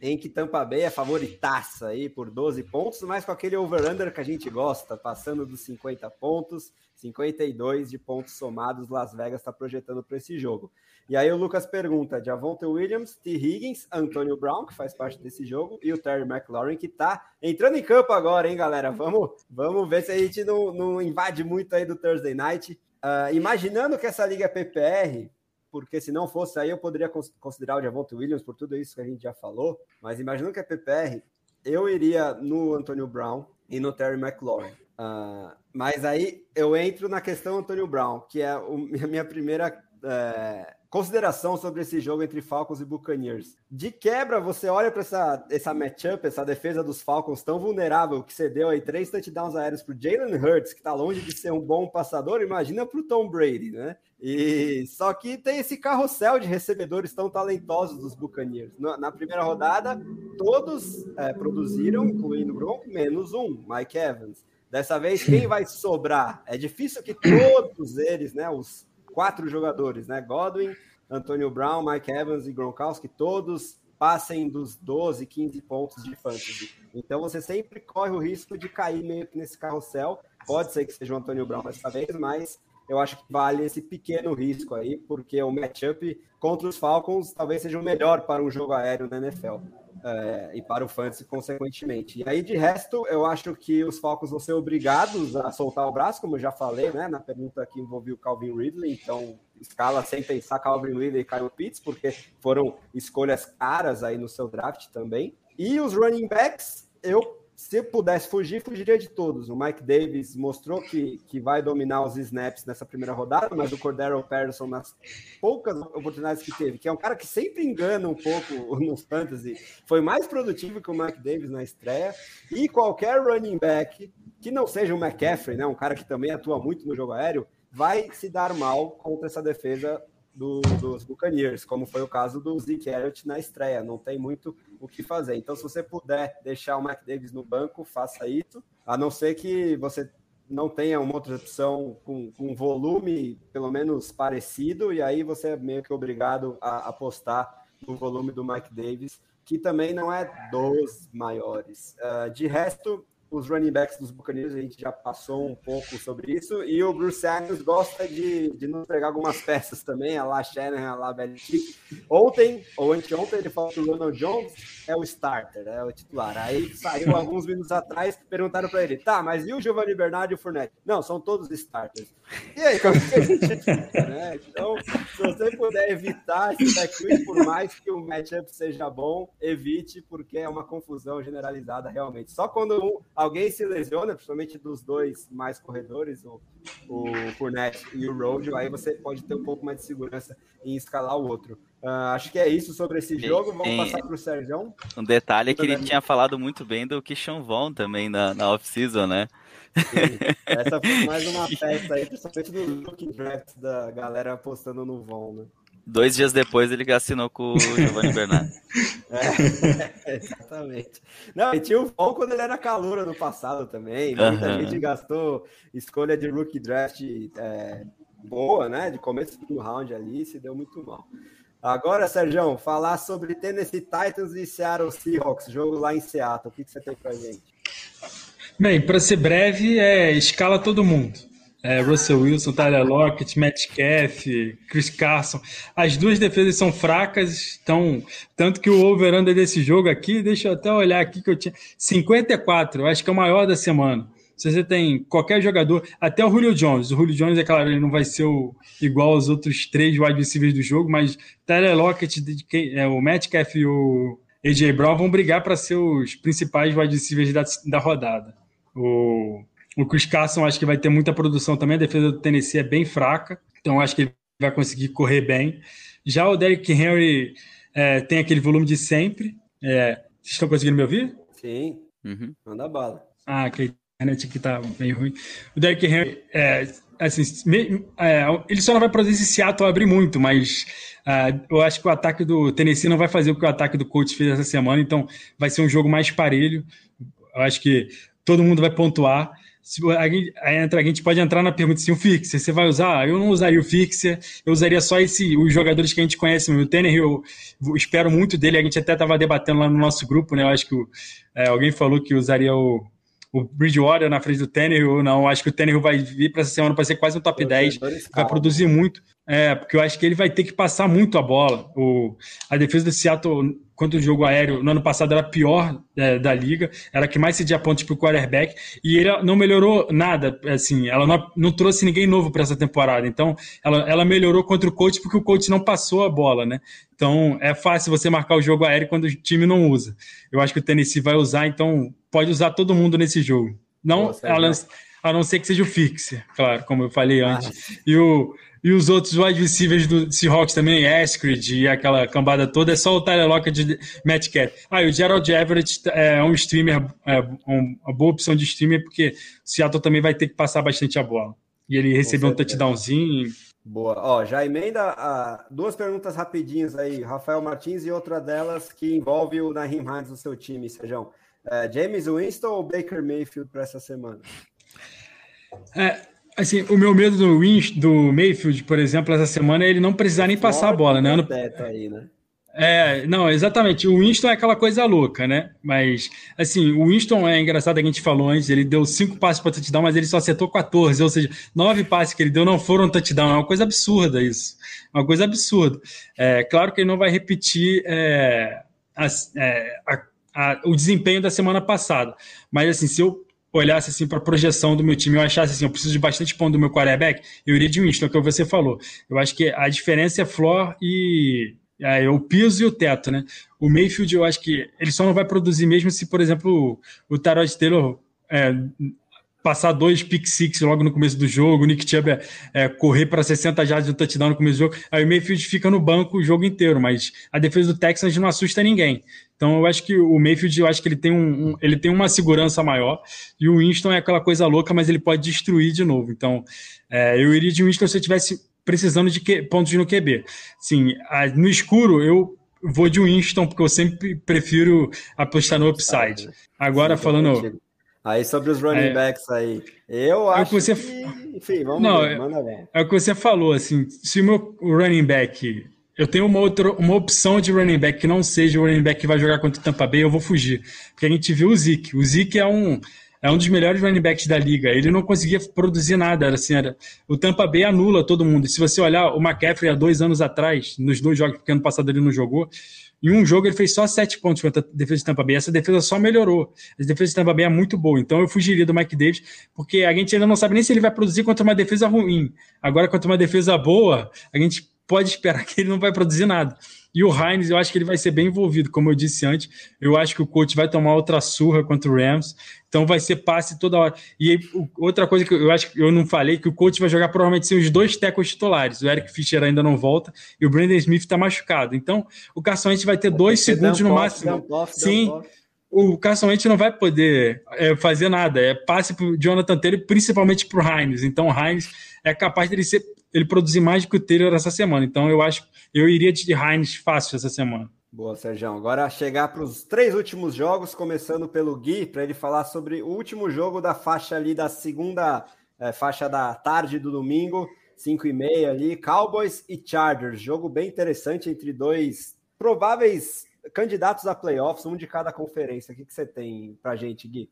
A: em que Tampa Bay é favoritaça aí por 12 pontos, mas com aquele over-under que a gente gosta, passando dos 50 pontos, 52 de pontos somados, Las Vegas está projetando para esse jogo. E aí o Lucas pergunta: Javonte Williams, T. Higgins, Antonio Brown, que faz parte desse jogo, e o Terry McLaurin, que tá entrando em campo agora, hein, galera? Vamos, vamos ver se a gente não, não invade muito aí do Thursday Night. Uh, imaginando que essa liga é PPR, porque se não fosse aí eu poderia considerar o Javonte Williams por tudo isso que a gente já falou, mas imaginando que é PPR, eu iria no Antonio Brown e no Terry McLaurin. Uh, mas aí eu entro na questão Antonio Brown, que é a minha primeira é, consideração sobre esse jogo entre Falcons e Buccaneers. De quebra, você olha para essa, essa matchup, essa defesa dos Falcons tão vulnerável que cedeu aí três touchdowns aéreos para Jalen Hurts, que está longe de ser um bom passador, imagina para o Tom Brady, né? E só que tem esse carrossel de recebedores tão talentosos dos Buccaneers. Na, na primeira rodada, todos é, produziram, incluindo o Gronk, menos um, Mike Evans. Dessa vez, quem vai sobrar? É difícil que todos eles, né, os quatro jogadores, né? Godwin, Antonio Brown, Mike Evans e Gronkowski, todos passem dos 12, 15 pontos de fantasy. Então você sempre corre o risco de cair meio que nesse carrossel. Pode ser que seja o Antonio Brown dessa vez, mas eu acho que vale esse pequeno risco aí, porque o matchup contra os Falcons talvez seja o melhor para um jogo aéreo na NFL é, e para o fantasy, consequentemente. E aí, de resto, eu acho que os Falcons vão ser obrigados a soltar o braço, como eu já falei, né? Na pergunta que envolveu o Calvin Ridley, então escala sem pensar Calvin Ridley e Kyle Pitts, porque foram escolhas caras aí no seu draft também. E os running backs, eu se eu pudesse fugir, fugiria de todos. O Mike Davis mostrou que, que vai dominar os snaps nessa primeira rodada, mas o Cordero Patterson, nas poucas oportunidades que teve, que é um cara que sempre engana um pouco nos fantasy, foi mais produtivo que o Mike Davis na estreia. E qualquer running back que não seja o McCaffrey, né, um cara que também atua muito no jogo aéreo, vai se dar mal contra essa defesa do, dos Buccaneers, como foi o caso do Zeke Elliott na estreia. Não tem muito o que fazer. Então, se você puder deixar o Mac Davis no banco, faça isso. A não ser que você não tenha uma outra opção com, com volume pelo menos parecido, e aí você é meio que obrigado a apostar no volume do Mike Davis, que também não é dos maiores. Uh, de resto, os running backs dos Buccaneers, a gente já passou um pouco sobre isso, e o Bruce Arians gosta de, de nos pegar algumas peças também, a lá Shannon, a lá Belichick. Ontem, ou anteontem, ele falou que o Ronald Jones é o starter, é o titular. Aí saiu alguns minutos atrás, perguntaram para ele, tá, mas e o Giovanni Bernardo e o Fournette? Não, são todos starters. E aí, como que a gente né? Então, se você puder evitar esse backfield, por mais que o matchup seja bom, evite, porque é uma confusão generalizada realmente. Só quando um, alguém se lesiona, principalmente dos dois mais corredores, o, o Fournette e o Rojo, aí você pode ter um pouco mais de segurança em escalar o outro. Uh, acho que é isso sobre esse jogo. Vamos em, passar para o Sérgio.
B: Um detalhe é que ele tinha falado muito bem do Kishon Vaughn também na, na off-season, né?
A: Sim, essa foi mais uma festa aí, principalmente no look draft da galera apostando no Vaughn, né?
B: Dois dias depois ele assinou com o Giovanni Bernardo.
A: É, exatamente. Não, e tinha o Von quando ele era calor no passado também. Muita uhum. gente gastou escolha de rookie draft é, boa, né? De começo do round ali, se deu muito mal. Agora, Sérgio, falar sobre Tennessee Titans e Seattle Seahawks, jogo lá em Seattle. O que, que você tem pra gente?
C: Bem, para ser breve, é escala todo mundo é, Russell Wilson, Tyler Lockett, Metcalf, Chris Carson. As duas defesas são fracas, então, tanto que o over-under desse jogo aqui, deixa eu até olhar aqui que eu tinha 54, eu acho que é o maior da semana. Se você tem qualquer jogador, até o Julio Jones, o Julio Jones, é claro, ele não vai ser o, igual aos outros três wide receivers do jogo, mas Tyler Lockett, é, o Metcalf e o AJ Brown vão brigar para ser os principais wide receivers da, da rodada. O o Chris Carson acho que vai ter muita produção também. A defesa do Tennessee é bem fraca, então acho que ele vai conseguir correr bem. Já o Derrick Henry é, tem aquele volume de sempre. É, vocês estão conseguindo me ouvir?
A: Sim. Uhum. Manda bala.
C: Ah, que a internet aqui tá meio ruim. O Derrick Henry, é, assim, me, é, ele só não vai produzir esse Seattle abrir muito, mas uh, eu acho que o ataque do Tennessee não vai fazer o que o ataque do Colts fez essa semana, então vai ser um jogo mais parelho. Eu acho que todo mundo vai pontuar se a gente, a gente pode entrar na pergunta se o fixer você vai usar? Eu não usaria o fixer, eu usaria só esse, os jogadores que a gente conhece. O Tanner, eu, eu espero muito dele. A gente até estava debatendo lá no nosso grupo, né? Eu acho que é, alguém falou que usaria o, o Bridgewater na frente do Tanner ou não. Eu acho que o Tanner vai vir para essa semana para ser quase um top 10, vai produzir muito. É, porque eu acho que ele vai ter que passar muito a bola. O, a defesa do Seattle quanto o jogo aéreo no ano passado era pior é, da liga, era que mais cedia pontos para o quarterback, e ele não melhorou nada, assim, ela não, não trouxe ninguém novo para essa temporada, então ela, ela melhorou contra o coach porque o coach não passou a bola, né? Então é fácil você marcar o jogo aéreo quando o time não usa. Eu acho que o Tennessee vai usar, então pode usar todo mundo nesse jogo. Não, Nossa, a, a não ser que seja o fixer, claro, como eu falei antes. Ah. E o e os outros wide receivers do Seahawks também, Eskridge e aquela cambada toda, é só o Tyler Lockett de Matt Cat. Ah, e o Gerald Everett é um streamer, é uma boa opção de streamer, porque o Seattle também vai ter que passar bastante a bola. E ele recebeu um touchdownzinho.
A: Boa. Ó, já emenda a, duas perguntas rapidinhas aí, Rafael Martins, e outra delas que envolve o Naheem Hines no seu time, Sejão. É, James Winston ou Baker Mayfield para essa semana?
C: É, Assim, o meu medo do, Winch, do Mayfield, por exemplo, essa semana é ele não precisar nem passar a bola, né? Ano... Aí, né? É, não, exatamente. O Winston é aquela coisa louca, né? Mas, assim, o Winston é engraçado, a gente falou antes, ele deu cinco passes para touchdown, mas ele só acertou 14, ou seja, nove passes que ele deu não foram touchdown. É uma coisa absurda isso. É uma coisa absurda. É, claro que ele não vai repetir é, a, é, a, a, o desempenho da semana passada, mas, assim, se eu olhasse assim para a projeção do meu time, eu achasse assim, eu preciso de bastante ponto do meu quarterback, eu iria de Winston, que é você falou. Eu acho que a diferença é floor e é, o piso e o teto, né? O Mayfield, eu acho que ele só não vai produzir mesmo se, por exemplo, o, o Tarot Taylor é, passar dois pick six logo no começo do jogo, o Nick Chubb é, é correr para 60 jardas de touchdown no começo do jogo, aí o Mayfield fica no banco o jogo inteiro, mas a defesa do Texans não assusta ninguém. Então eu acho que o Mayfield, eu acho que ele tem, um, um, ele tem uma segurança maior, e o Winston é aquela coisa louca, mas ele pode destruir de novo. Então é, eu iria de Winston se eu tivesse precisando de que, pontos no QB. Sim, a, no escuro eu vou de Winston, porque eu sempre prefiro apostar no upside. Agora falando...
A: Aí sobre os running é, backs aí, eu é acho que, você, que, enfim, vamos não, ver, manda
C: ver. É o que você falou, assim, se o meu running back, eu tenho uma outra, uma opção de running back que não seja o running back que vai jogar contra o Tampa Bay, eu vou fugir, porque a gente viu o Zeke, o Zeke é um é um dos melhores running backs da liga. Ele não conseguia produzir nada. Era assim, era, o Tampa Bay anula todo mundo. Se você olhar o McCaffrey há dois anos atrás, nos dois jogos, porque ano passado ele não jogou, em um jogo ele fez só sete pontos contra a defesa de Tampa Bay. Essa defesa só melhorou. A defesa de Tampa Bay é muito boa. Então eu fugiria do Mike Davis, porque a gente ainda não sabe nem se ele vai produzir contra uma defesa ruim. Agora, contra uma defesa boa, a gente pode esperar que ele não vai produzir nada. E o Heinz, eu acho que ele vai ser bem envolvido, como eu disse antes. Eu acho que o coach vai tomar outra surra contra o Rams. Então vai ser passe toda hora. E outra coisa que eu acho que eu não falei, que o coach vai jogar provavelmente sem os dois tackles titulares. O Eric Fischer ainda não volta e o Brandon Smith está machucado. Então o Carson Wentz vai ter vai dois ter segundos no máximo. Off, Sim. O Carson Wentz não vai poder é, fazer nada. É passe para o Jonathan Taylor, principalmente para o Heinz. Então o Heinz é capaz de ele ser ele produzir mais do que o Taylor essa semana. Então eu acho eu iria de Heinz fácil essa semana.
A: Boa, Sérgio. Agora chegar para os três últimos jogos, começando pelo Gui, para ele falar sobre o último jogo da faixa ali da segunda é, faixa da tarde do domingo, 5 e meia ali, Cowboys e Chargers. Jogo bem interessante entre dois prováveis candidatos a playoffs, um de cada conferência. O que, que você tem pra gente, Gui?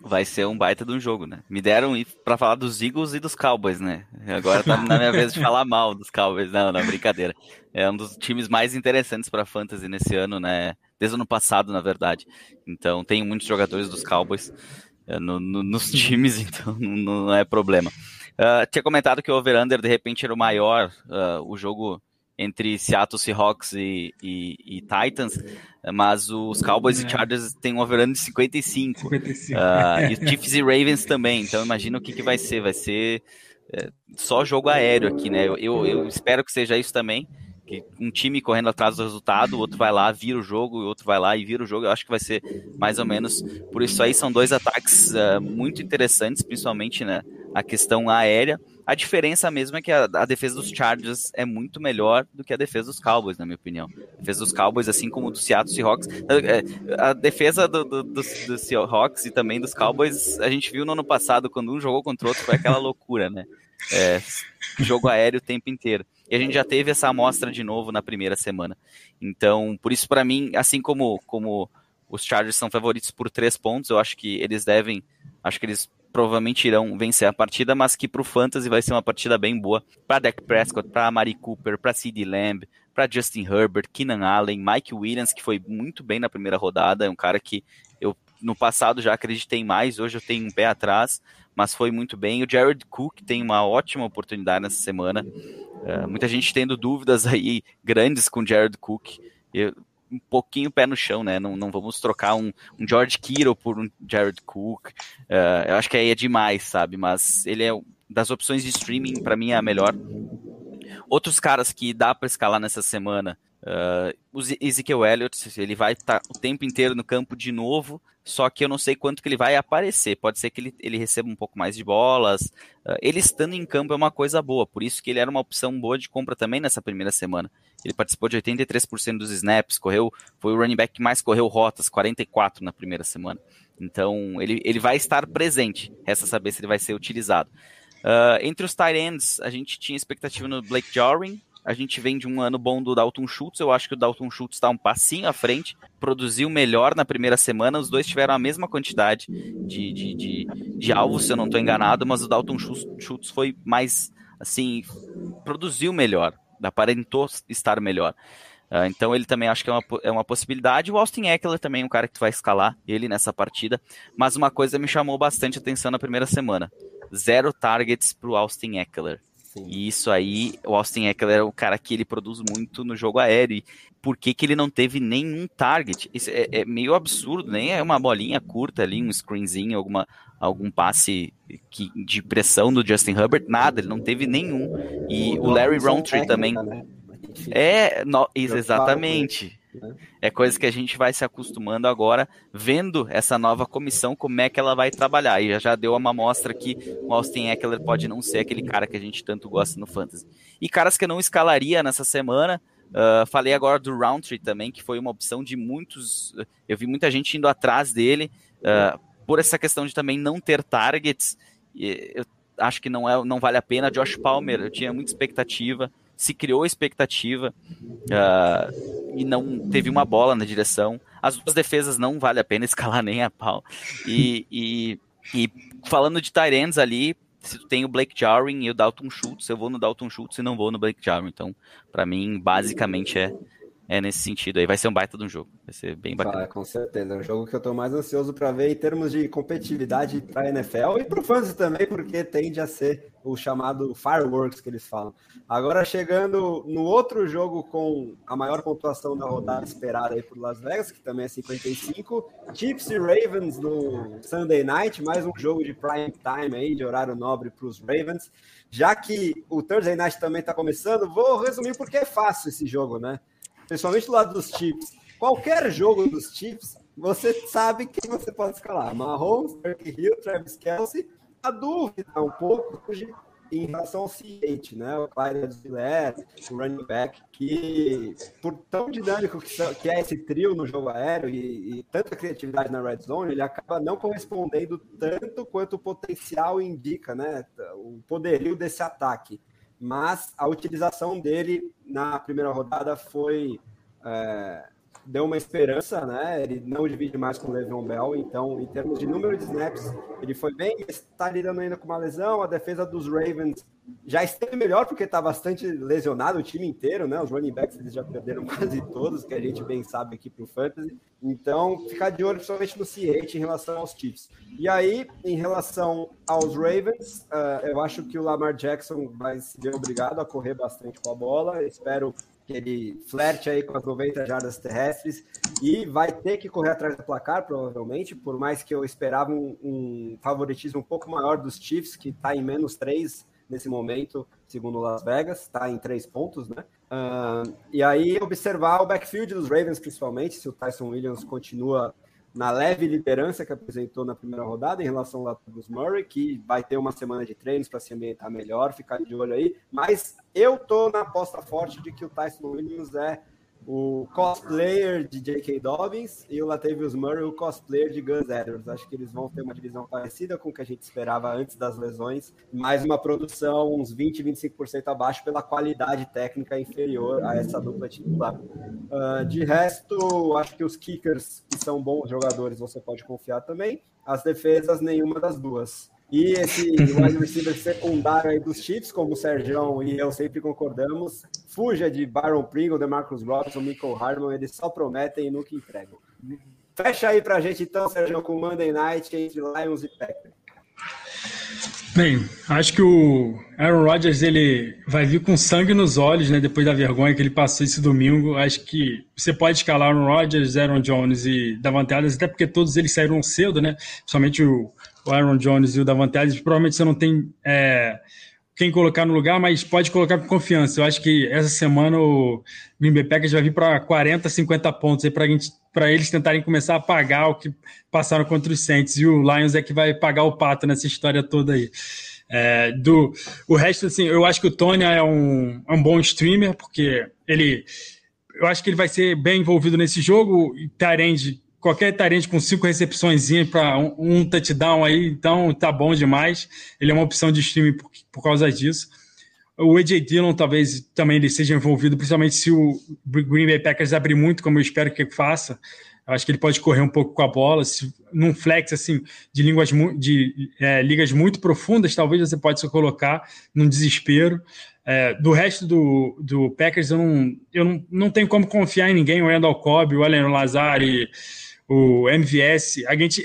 B: Vai ser um baita de um jogo, né? Me deram para falar dos Eagles e dos Cowboys, né? Agora tá na minha vez de falar mal dos Cowboys. Não, não, brincadeira. É um dos times mais interessantes para fantasy nesse ano, né? Desde o ano passado, na verdade. Então, tem muitos jogadores dos Cowboys é, no, no, nos times, então não, não é problema. Uh, tinha comentado que o over-under de repente era o maior, uh, o jogo entre Seattle Seahawks e, e, e, Titans, mas os Cowboys é. e Chargers têm um over de 55. 55. Uh, e os Chiefs e Ravens também, então imagina o que, que vai ser, vai ser é, só jogo aéreo aqui, né? Eu, eu, eu, espero que seja isso também, que um time correndo atrás do resultado, o outro vai lá, vira o jogo, o outro vai lá e vira o jogo, eu acho que vai ser mais ou menos por isso aí, são dois ataques uh, muito interessantes, principalmente né, a questão aérea, a diferença mesmo é que a, a, defesa dos Chargers é muito melhor do que a defesa dos Cowboys, na minha opinião. A defesa dos Cowboys, assim como do Seattle Seahawks. A, a defesa do, do, dos, dos Seahawks e também dos Cowboys, a gente viu no ano passado, quando um jogou contra o outro, foi aquela loucura, né? É, jogo aéreo o tempo inteiro. E a gente já teve essa amostra de novo na primeira semana. Então, por isso, para mim, assim como, como os Chargers são favoritos por três pontos, eu acho que eles devem. Acho que eles provavelmente irão vencer a partida, mas que para o Fantasy vai ser uma partida bem boa para Dak Prescott, para Mari Cooper, para CeeDee Lamb, para Justin Herbert, Keenan Allen, Mike Williams, que foi muito bem na primeira rodada, é um cara que eu no passado já acreditei mais, hoje eu tenho um pé atrás, mas foi muito bem. O Jared Cook tem uma ótima oportunidade nessa semana. Uh, muita gente tendo dúvidas aí grandes com o Jared Cook. Eu, um pouquinho pé no chão, né? Não, não vamos trocar um, um George Kittle por um Jared Cook. Uh, eu acho que aí é demais, sabe? Mas ele é das opções de streaming para mim é a melhor. Outros caras que dá para escalar nessa semana, uh, o Ezekiel Elliott, ele vai estar tá o tempo inteiro no campo de novo, só que eu não sei quanto que ele vai aparecer. Pode ser que ele, ele receba um pouco mais de bolas. Uh, ele estando em campo é uma coisa boa, por isso que ele era uma opção boa de compra também nessa primeira semana. Ele participou de 83% dos snaps, correu, foi o running back que mais correu rotas, 44 na primeira semana. Então, ele, ele vai estar presente, resta saber se ele vai ser utilizado. Uh, entre os tight ends, a gente tinha expectativa no Blake Jarwin, a gente vem de um ano bom do Dalton Schultz. Eu acho que o Dalton Schultz está um passinho à frente. Produziu melhor na primeira semana. Os dois tiveram a mesma quantidade de, de, de, de alvos, se eu não estou enganado. Mas o Dalton Schultz foi mais, assim, produziu melhor aparentou estar melhor. Uh, então ele também acho que é uma, é uma possibilidade. O Austin Eckler também é um cara que tu vai escalar ele nessa partida. Mas uma coisa me chamou bastante atenção na primeira semana: zero targets para o Austin Eckler. Sim. E isso aí, o Austin Eckler é o cara que ele produz muito no jogo aéreo. E por que, que ele não teve nenhum target? Isso é, é, meio absurdo, nem é uma bolinha curta ali, um screenzinho, alguma, algum passe que, de pressão do Justin Herbert, nada, ele não teve nenhum. E o Larry Roundtree também. Né? É, no, exatamente. Né? É coisa que a gente vai se acostumando agora, vendo essa nova comissão, como é que ela vai trabalhar. E já, já deu uma amostra que o Austin Eckler pode não ser aquele cara que a gente tanto gosta no Fantasy. E caras que eu não escalaria nessa semana, Uh, falei agora do Roundtree também, que foi uma opção de muitos. Eu vi muita gente indo atrás dele, uh, por essa questão de também não ter targets. Eu acho que não, é, não vale a pena. Josh Palmer, eu tinha muita expectativa, se criou expectativa uh, e não teve uma bola na direção. As duas defesas não vale a pena escalar nem a pau. E, e E falando de Tyrants ali, se tu tem o Blake Jarwin e o Dalton Schultz, eu vou no Dalton Schultz e não vou no Blake Jarwin. Então, para mim, basicamente é é nesse sentido aí. Vai ser um baita de um jogo. Vai ser bem bacana. Vai,
A: com certeza. É um jogo que eu estou mais ansioso para ver em termos de competitividade para a NFL e para Fantasy também, porque tende a ser o chamado fireworks que eles falam. Agora chegando no outro jogo com a maior pontuação da rodada esperada aí por Las Vegas, que também é 55, Chiefs e Ravens no Sunday Night, mais um jogo de prime time aí, de horário nobre para os Ravens. Já que o Thursday Night também está começando, vou resumir porque é fácil esse jogo, né? Principalmente do lado dos Chiefs, qualquer jogo dos Chiefs, você sabe quem você pode escalar. Mahomes, Turkey Hill, Travis Kelsey. A dúvida um pouco hoje em relação ao Ciente, né? O Clyde Ziller, o running back, que por tão dinâmico que, é esse trio no jogo aéreo e, e, tanta criatividade na red zone, ele acaba não correspondendo tanto quanto o potencial indica, né? O poderio desse ataque mas a utilização dele na primeira rodada foi é, deu uma esperança, né? Ele não divide mais com o Le'Veon Bell, então em termos de número de snaps ele foi bem, está lidando ainda com uma lesão. A defesa dos Ravens já esteve melhor porque está bastante lesionado o time inteiro, né? Os running backs eles já perderam quase todos, que a gente bem sabe aqui para o fantasy. Então ficar de olho principalmente no C8 em relação aos Chiefs. E aí, em relação aos Ravens, uh, eu acho que o Lamar Jackson vai se ver obrigado a correr bastante com a bola. Espero que ele flerte aí com as 90 jardas terrestres e vai ter que correr atrás do placar, provavelmente, por mais que eu esperava um, um favoritismo um pouco maior dos Chiefs, que está em menos 3 nesse momento, segundo Las Vegas, está em 3 pontos, né? Uh, e aí observar o backfield dos Ravens, principalmente, se o Tyson Williams continua na leve liderança que apresentou na primeira rodada em relação ao Latavius Murray, que vai ter uma semana de treinos para se ambientar melhor, ficar de olho aí. Mas eu tô na aposta forte de que o Tyson Williams é o cosplayer de J.K. Dobbins e o Latavius Murray o cosplayer de Gus Edwards. Acho que eles vão ter uma divisão parecida com o que a gente esperava antes das lesões, mais uma produção uns 20, 25% abaixo pela qualidade técnica inferior a essa dupla titular. Uh, de resto, acho que os kickers, que são bons jogadores, você pode confiar também. As defesas, nenhuma das duas. E esse wide receiver secundário aí dos Chiefs, como o Sérgio e eu sempre concordamos, fuja de Byron Pringle, DeMarcus Robinson, Michael Hardman, eles só prometem e nunca entregam. Fecha aí pra gente então, Sérgio, com Monday Night entre Lions e Packers.
C: Bem, acho que o Aaron Rodgers ele vai vir com sangue nos olhos, né? Depois da vergonha que ele passou esse domingo. Acho que você pode escalar Aaron Rodgers, Aaron Jones e Davante Adams, até porque todos eles saíram cedo, né? Principalmente o, o Aaron Jones e o Davante Adams. Provavelmente você não tem é, quem colocar no lugar, mas pode colocar com confiança. Eu acho que essa semana o Green Packers vai vir para 40, 50 pontos aí para eles tentarem começar a pagar o que passaram contra os Saints. E o Lions é que vai pagar o pato nessa história toda aí. É, do, o resto, assim, eu acho que o Tony é um, é um bom streamer, porque ele. Eu acho que ele vai ser bem envolvido nesse jogo. Tyrande, qualquer Tyrande com cinco recepções para um, um, touchdown aí, então tá bom demais. Ele é uma opção de streaming por, por causa disso. O AJ Dillon talvez também ele seja envolvido, principalmente se o Green Bay Packers abrir muito, como eu espero que faça. Eu acho que ele pode correr um pouco com a bola. Se, num flex assim de, línguas, de é, ligas muito profundas, talvez você pode se colocar num desespero. É, do resto do, do Packers, eu, não, eu não, não tenho como confiar em ninguém. O Randall Cobb, o Allen Lazari, o MVS. A gente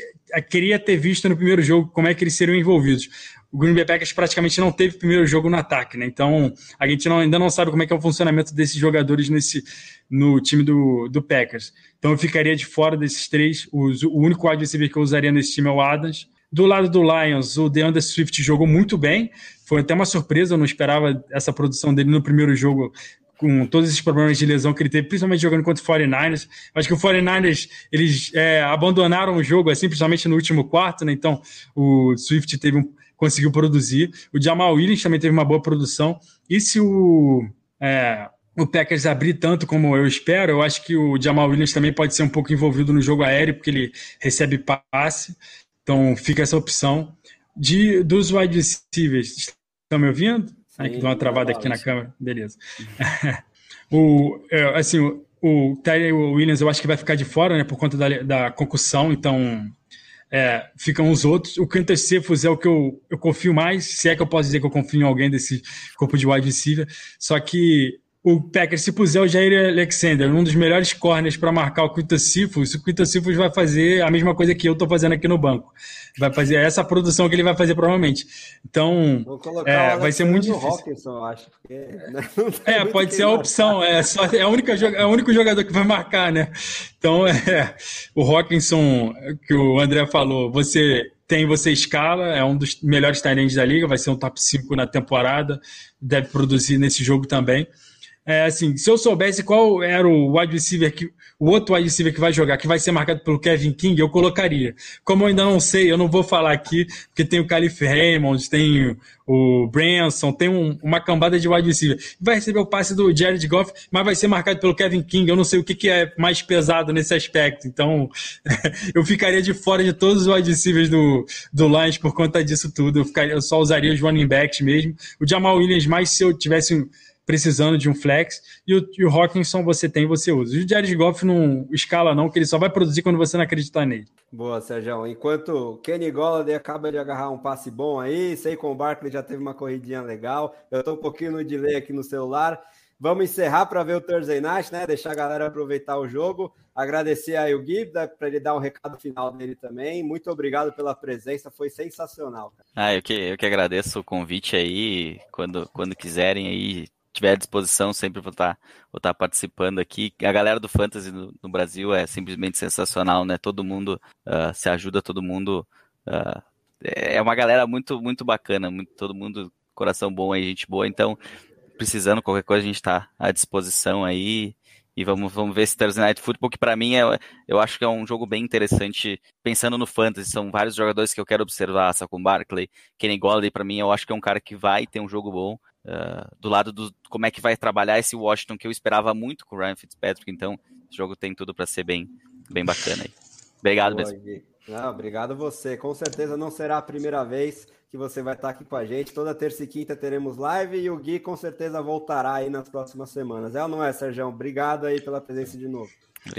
C: queria ter visto no primeiro jogo como é que eles seriam envolvidos o Green Bay Packers praticamente não teve primeiro jogo no ataque, né? Então a gente não, ainda não sabe como é que é o funcionamento desses jogadores nesse no time do, do Packers. Então eu ficaria de fora desses três. O, único wide receiver que eu usaria nesse time é o Adams. Do lado do Lions, o DeAndre Swift jogou muito bem. Foi até uma surpresa, eu não esperava essa produção dele no primeiro jogo com todos esses problemas de lesão que ele teve, principalmente jogando contra o 49ers. Acho que o 49ers, eles é, abandonaram o jogo, assim, principalmente no último quarto, né? Então, o Swift teve um, conseguiu produzir. O Jamal Williams também teve uma boa produção. E se o, é, o Packers abrir tanto como eu espero, eu acho que o Jamal Williams também pode ser um pouco envolvido no jogo aéreo, porque ele recebe passe. Então fica essa opção. De, dos wide receivers, estão me ouvindo? Ai, que deu uma travada aqui na câmera. Beleza. o, é, assim, o, o Tyler Williams eu acho que vai ficar de fora, né, por conta da, da concussão, então é, ficam os outros. O Quintus Cephas é o que eu, eu confio mais, se é que eu posso dizer que eu confio em alguém desse corpo de wide receiver. Só que o Packers, se puser o Jair Alexander, um dos melhores corners para marcar o Quintus Cephas, o Quintus Cephas vai fazer a mesma coisa que eu estou fazendo aqui no banco. Vai fazer essa produção que ele vai fazer provavelmente. Então, é, vai ser muito difícil. Hawkinson, acho. Porque, né? É, pode ser a opção. É, só, é, a única, é o único jogador que vai marcar, né? Então, é, o Hawkinson, que o André falou, você tem, você escala, é um dos melhores talentos da liga, vai ser um top 5 na temporada, deve produzir nesse jogo também. É, assim, se eu soubesse qual era o wide receiver que o outro wide receiver que vai jogar, que vai ser marcado pelo Kevin King, eu colocaria. Como eu ainda não sei, eu não vou falar aqui, porque tem o Calif Raymond, tem o Branson, tem um, uma cambada de wide receiver. Vai receber o passe do Jared Goff, mas vai ser marcado pelo Kevin King. Eu não sei o que, que é mais pesado nesse aspecto. Então, eu ficaria de fora de todos os wide receivers do, do Lions por conta disso tudo. Eu, ficaria, eu só usaria os running backs mesmo. O Jamal Williams, mais se eu tivesse precisando de um flex, e o, e o Hawkinson você tem, você usa. E o Jared Goff não escala não, que ele só vai produzir quando você não acreditar nele.
A: Boa, Sérgio. Enquanto Kenny Golladay acaba de agarrar um passe bom aí, sei com o Barkley já teve uma corridinha legal, eu tô um pouquinho no delay aqui no celular, Vamos encerrar para ver o Thursday Night, né? Deixar a galera aproveitar o jogo. Agradecer aí o Gui para ele dar um recado final dele também. Muito obrigado pela presença, foi sensacional.
B: Cara. Ah, eu que, eu que agradeço o convite aí. Quando, quando quiserem aí, tiver à disposição, sempre vou estar, vou estar participando aqui. A galera do Fantasy no, no Brasil é simplesmente sensacional, né? Todo mundo uh, se ajuda, todo mundo. Uh, é uma galera muito, muito bacana, muito, todo mundo coração bom aí, gente boa. Então, precisando, qualquer coisa, a gente está à disposição aí. E vamos, vamos ver esse Thursday Night Football, que para mim é, eu acho que é um jogo bem interessante, pensando no fantasy. São vários jogadores que eu quero observar, Saquon Barkley, Kenny Golladay, para mim, eu acho que é um cara que vai ter um jogo bom. Uh, do lado do como é que vai trabalhar esse Washington que eu esperava muito com o Ryan Fitzpatrick, então esse jogo tem tudo para ser bem, bem bacana aí. Obrigado Boa, mesmo.
A: Não, obrigado você. Com certeza não será a primeira vez que você vai estar aqui com a gente. Toda terça e quinta teremos live e o Gui com certeza voltará aí nas próximas semanas. É ou não é, Sérgio? Obrigado aí pela presença de novo.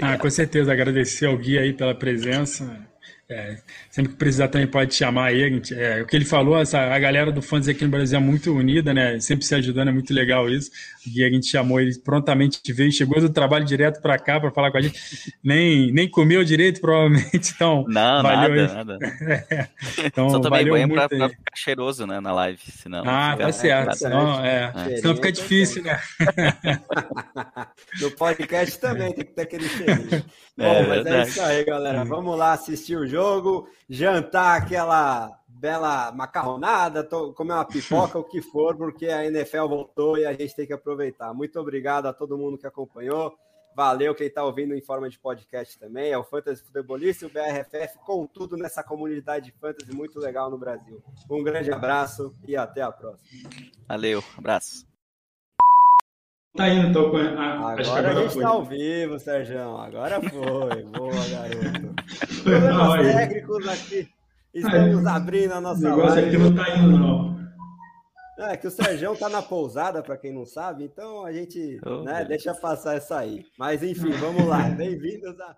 C: Ah, com certeza. Agradecer ao Gui aí pela presença. É, sempre que precisar também pode chamar aí. É, o que ele falou, essa, a galera do fãs aqui no Brasil é muito unida, né? Sempre se ajudando, é muito legal isso. E a gente chamou ele prontamente veio, chegou do trabalho direto para cá para falar com a gente. Nem, nem comeu direito, provavelmente. Então,
B: não, valeu nada, nada. É, então, Só também banho para ficar cheiroso, né, na live, senão.
C: Ah, tá certo. Senão, é, é. senão fica difícil, né?
A: no podcast também tem que ter aquele cheirinho. É, Bom, mas é isso aí, galera. Vamos lá assistir o jogo, jantar aquela bela macarronada, comer uma pipoca, o que for, porque a NFL voltou e a gente tem que aproveitar. Muito obrigado a todo mundo que acompanhou. Valeu quem está ouvindo em forma de podcast também. É o Fantasy Futebolista e o BRFF com tudo nessa comunidade de fantasy muito legal no Brasil. Um grande abraço e até a próxima.
B: Valeu, abraço.
A: Tá indo, então. Ah, agora a gente tá ao vivo, Sérgio. Agora foi. Boa, garoto. Problemas técnicos aqui. Estamos Ai, abrindo a nossa. O negócio live. aqui não tá indo, não. É que o Sérgio tá na pousada, para quem não sabe, então a gente oh, né, deixa passar essa aí. Mas enfim, vamos lá. Bem-vindos a.